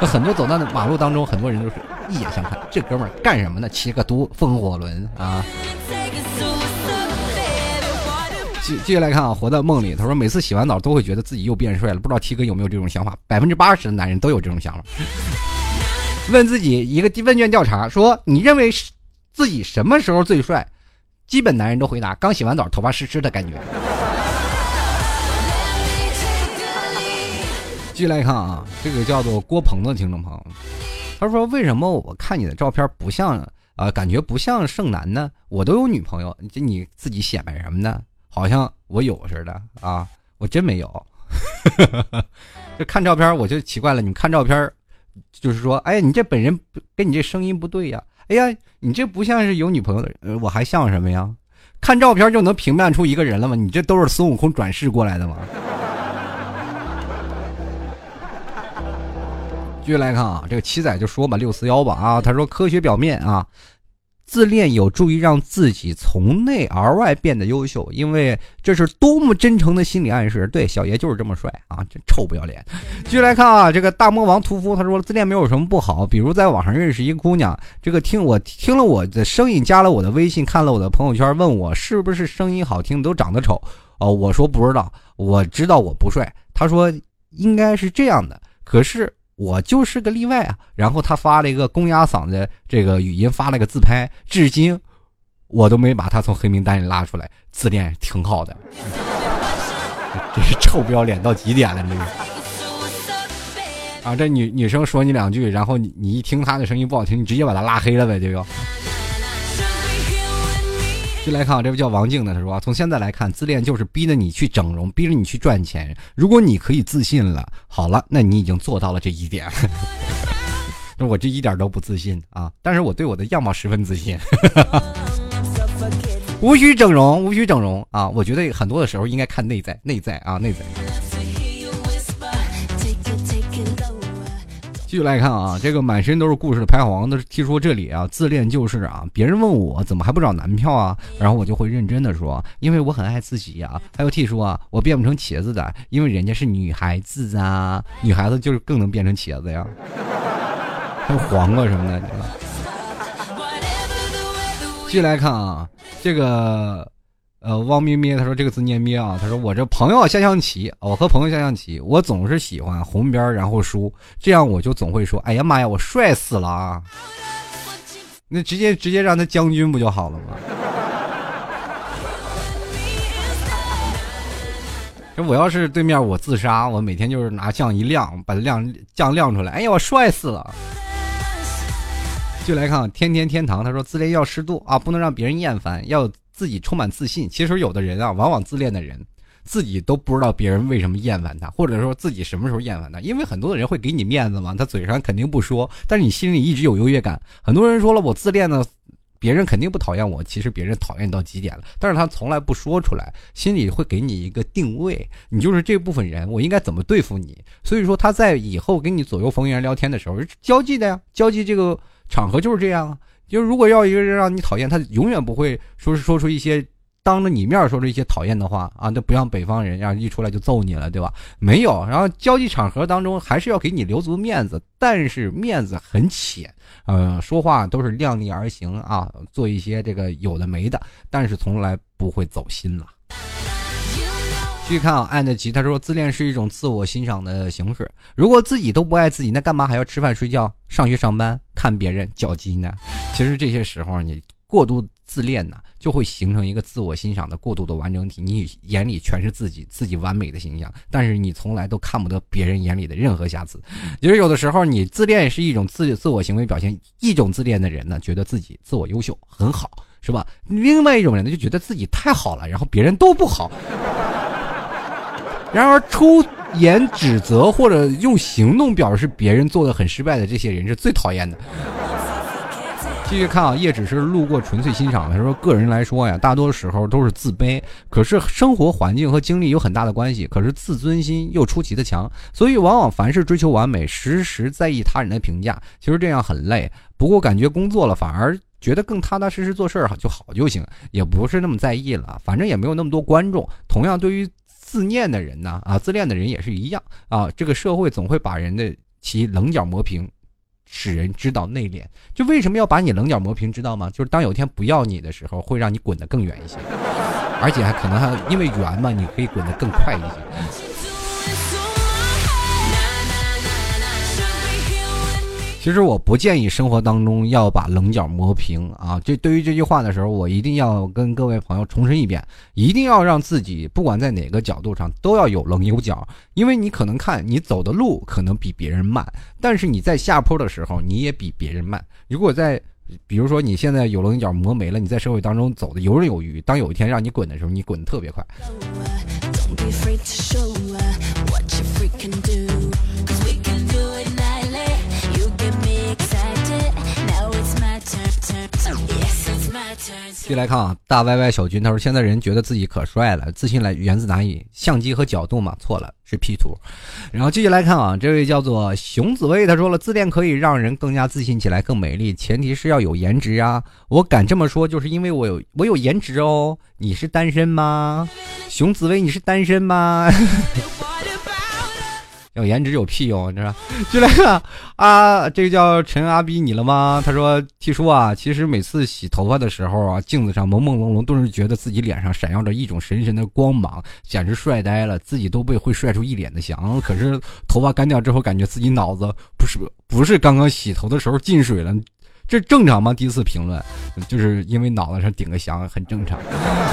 很多走在马路当中，很多人都是一眼相看，这哥们儿干什么呢？骑个独风火轮啊。继继续来看啊，活在梦里。他说，每次洗完澡都会觉得自己又变帅了。不知道七哥有没有这种想法？百分之八十的男人都有这种想法。问自己一个问卷调查，说你认为自己什么时候最帅？基本男人都回答：刚洗完澡，头发湿湿的感觉。继续来看啊，这个叫做郭鹏的听众朋友，他说：“为什么我看你的照片不像啊？感觉不像剩男呢？我都有女朋友，这你自己显摆什么呢？好像我有似的啊！我真没有。这看照片我就奇怪了，你看照片，就是说，哎，你这本人跟你这声音不对呀？哎呀，你这不像是有女朋友的人，我还像什么呀？看照片就能评判出一个人了吗？你这都是孙悟空转世过来的吗？” 继续来看啊，这个七仔就说吧，六四幺吧啊，他说科学表面啊，自恋有助于让自己从内而外变得优秀，因为这是多么真诚的心理暗示。对，小爷就是这么帅啊，这臭不要脸。继续来看啊，这个大魔王屠夫他说自恋没有什么不好，比如在网上认识一个姑娘，这个听我听了我的声音，加了我的微信，看了我的朋友圈，问我是不是声音好听，都长得丑哦，我说不知道，我知道我不帅。他说应该是这样的，可是。我就是个例外啊！然后他发了一个公鸭嗓的这个语音，发了个自拍，至今我都没把他从黑名单里拉出来。自恋挺好的，这是臭不要脸到极点了，这个啊！这女女生说你两句，然后你你一听她的声音不好听，你直接把她拉黑了呗，这来看，这位叫王静的，他说：“从现在来看，自恋就是逼着你去整容，逼着你去赚钱。如果你可以自信了，好了，那你已经做到了这一点。那我这一点都不自信啊，但是我对我的样貌十分自信。无需整容，无需整容啊！我觉得很多的时候应该看内在，内在啊，内在。”继续来看啊，这个满身都是故事的拍黄的听说这里啊，自恋就是啊，别人问我怎么还不找男票啊，然后我就会认真的说，因为我很爱自己啊。还有 T 说啊，我变不成茄子的，因为人家是女孩子啊，女孩子就是更能变成茄子呀，还有黄瓜什么的。继续来看啊，这个。呃，汪咩咩，他说这个字念咩啊。他说我这朋友下象棋，我和朋友下象棋，我总是喜欢红边然后输，这样我就总会说，哎呀妈呀，我帅死了啊！那直接直接让他将军不就好了吗？这我要是对面我自杀，我每天就是拿将一亮，把亮将亮出来，哎呀，我帅死了。就来看天天天堂，他说自恋要适度啊，不能让别人厌烦，要。自己充满自信，其实有的人啊，往往自恋的人，自己都不知道别人为什么厌烦他，或者说自己什么时候厌烦他。因为很多的人会给你面子嘛，他嘴上肯定不说，但是你心里一直有优越感。很多人说了我自恋呢，别人肯定不讨厌我，其实别人讨厌到极点了，但是他从来不说出来，心里会给你一个定位，你就是这部分人，我应该怎么对付你？所以说他在以后跟你左右逢源聊天的时候，交际的呀，交际这个场合就是这样啊。就是如果要一个人让你讨厌，他永远不会说是说出一些当着你面说出一些讨厌的话啊，那不像北方人，然后一出来就揍你了，对吧？没有，然后交际场合当中还是要给你留足面子，但是面子很浅，呃，说话都是量力而行啊，做一些这个有的没的，但是从来不会走心了。继续看啊，安德奇他说：“自恋是一种自我欣赏的形式。如果自己都不爱自己，那干嘛还要吃饭、睡觉、上学、上班、看别人较劲呢？其实这些时候，你过度自恋呢，就会形成一个自我欣赏的过度的完整体。你眼里全是自己，自己完美的形象，但是你从来都看不得别人眼里的任何瑕疵。就是有的时候，你自恋是一种自自我行为表现。一种自恋的人呢，觉得自己自我优秀很好，是吧？另外一种人呢，就觉得自己太好了，然后别人都不好。”然而，出言指责或者用行动表示别人做的很失败的这些人是最讨厌的。继续看啊，叶只是路过，纯粹欣赏。他说，个人来说呀，大多时候都是自卑。可是生活环境和经历有很大的关系。可是自尊心又出奇的强，所以往往凡事追求完美，时时在意他人的评价。其实这样很累。不过感觉工作了，反而觉得更踏踏实实做事儿就好就行，也不是那么在意了。反正也没有那么多观众。同样，对于。自恋的人呢？啊，自恋的人也是一样啊。这个社会总会把人的其棱角磨平，使人知道内敛。就为什么要把你棱角磨平？知道吗？就是当有一天不要你的时候，会让你滚得更远一些，而且还可能还因为圆嘛，你可以滚得更快一些。其实我不建议生活当中要把棱角磨平啊。这对于这句话的时候，我一定要跟各位朋友重申一遍：一定要让自己不管在哪个角度上都要有棱有角。因为你可能看你走的路可能比别人慢，但是你在下坡的时候你也比别人慢。如果在比如说你现在有棱有角磨没了，你在社会当中走的游刃有余。当有一天让你滚的时候，你滚的特别快。继续来看啊，大 Y Y 小军他说：“现在人觉得自己可帅了，自信来源自哪里？相机和角度嘛？错了，是 P 图。”然后继续来看啊，这位叫做熊紫薇，他说了：“自恋可以让人更加自信起来，更美丽，前提是要有颜值啊！我敢这么说，就是因为我有我有颜值哦。你是单身吗？熊紫薇，你是单身吗？” 有颜值有屁用，你知道？就那个啊，这个叫陈阿逼你了吗？他说：“T 叔啊，其实每次洗头发的时候啊，镜子上朦朦胧胧，顿时觉得自己脸上闪耀着一种神神的光芒，简直帅呆了，自己都被会帅出一脸的翔。可是头发干掉之后，感觉自己脑子不是不是刚刚洗头的时候进水了。”这正常吗？第一次评论，就是因为脑袋上顶个翔，很正常。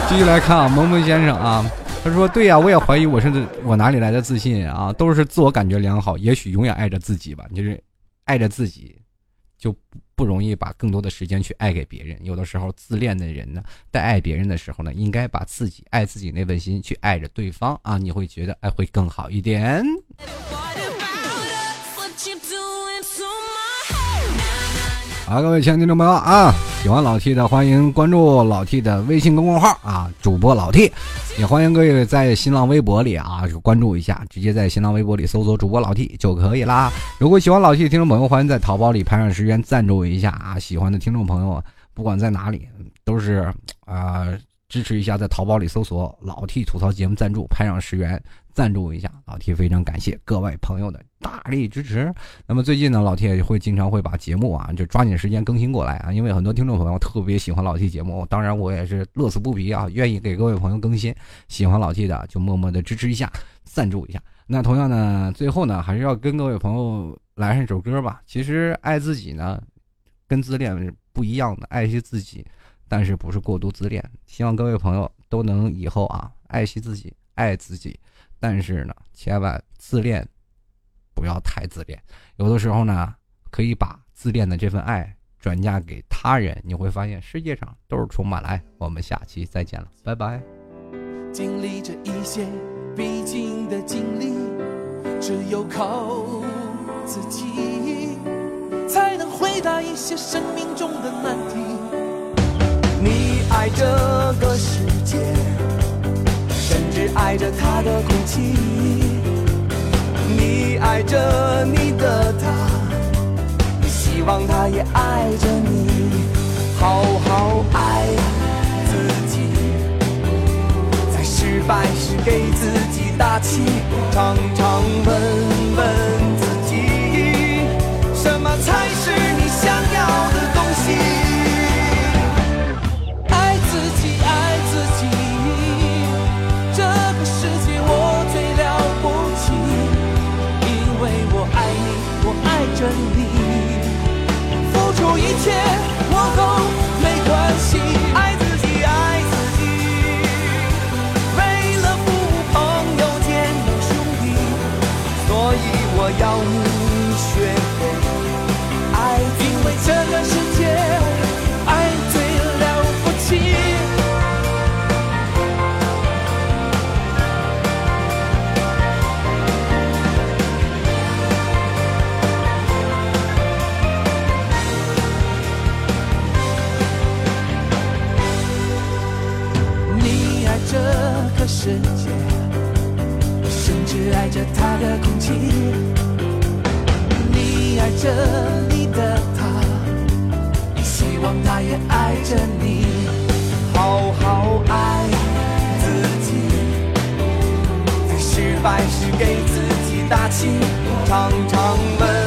继续来看啊，萌萌先生啊，他说：“对呀，我也怀疑我是我哪里来的自信啊？都是自我感觉良好，也许永远爱着自己吧。就是爱着自己，就不容易把更多的时间去爱给别人。有的时候，自恋的人呢，在爱别人的时候呢，应该把自己爱自己那份心去爱着对方啊，你会觉得爱会更好一点。”好，各位亲爱的听众朋友啊，喜欢老 T 的欢迎关注老 T 的微信公众号啊，主播老 T，也欢迎各位在新浪微博里啊关注一下，直接在新浪微博里搜索主播老 T 就可以啦。如果喜欢老 T 的听众朋友，欢迎在淘宝里拍上十元赞助我一下啊。喜欢的听众朋友，不管在哪里，都是啊支持一下，在淘宝里搜索老 T 吐槽节目赞助，拍上十元。赞助我一下，老 T 非常感谢各位朋友的大力支持。那么最近呢，老 T 也会经常会把节目啊，就抓紧时间更新过来啊，因为很多听众朋友特别喜欢老 T 节目，当然我也是乐此不疲啊，愿意给各位朋友更新。喜欢老 T 的就默默的支持一下，赞助一下。那同样呢，最后呢，还是要跟各位朋友来上一首歌吧。其实爱自己呢，跟自恋是不一样的，爱惜自己，但是不是过度自恋。希望各位朋友都能以后啊，爱惜自己，爱自己。但是呢，千万自恋不要太自恋。有的时候呢，可以把自恋的这份爱转嫁给他人，你会发现世界上都是充满了爱。我们下期再见了，拜拜。经历着一些必经的经历，只有靠自己才能回答一些生命中的难题。你爱这个世界。甚至爱着他的空气，爱着你的他，你希望他也爱着你，好好爱自己，在失败时给自己打气，唱常常问。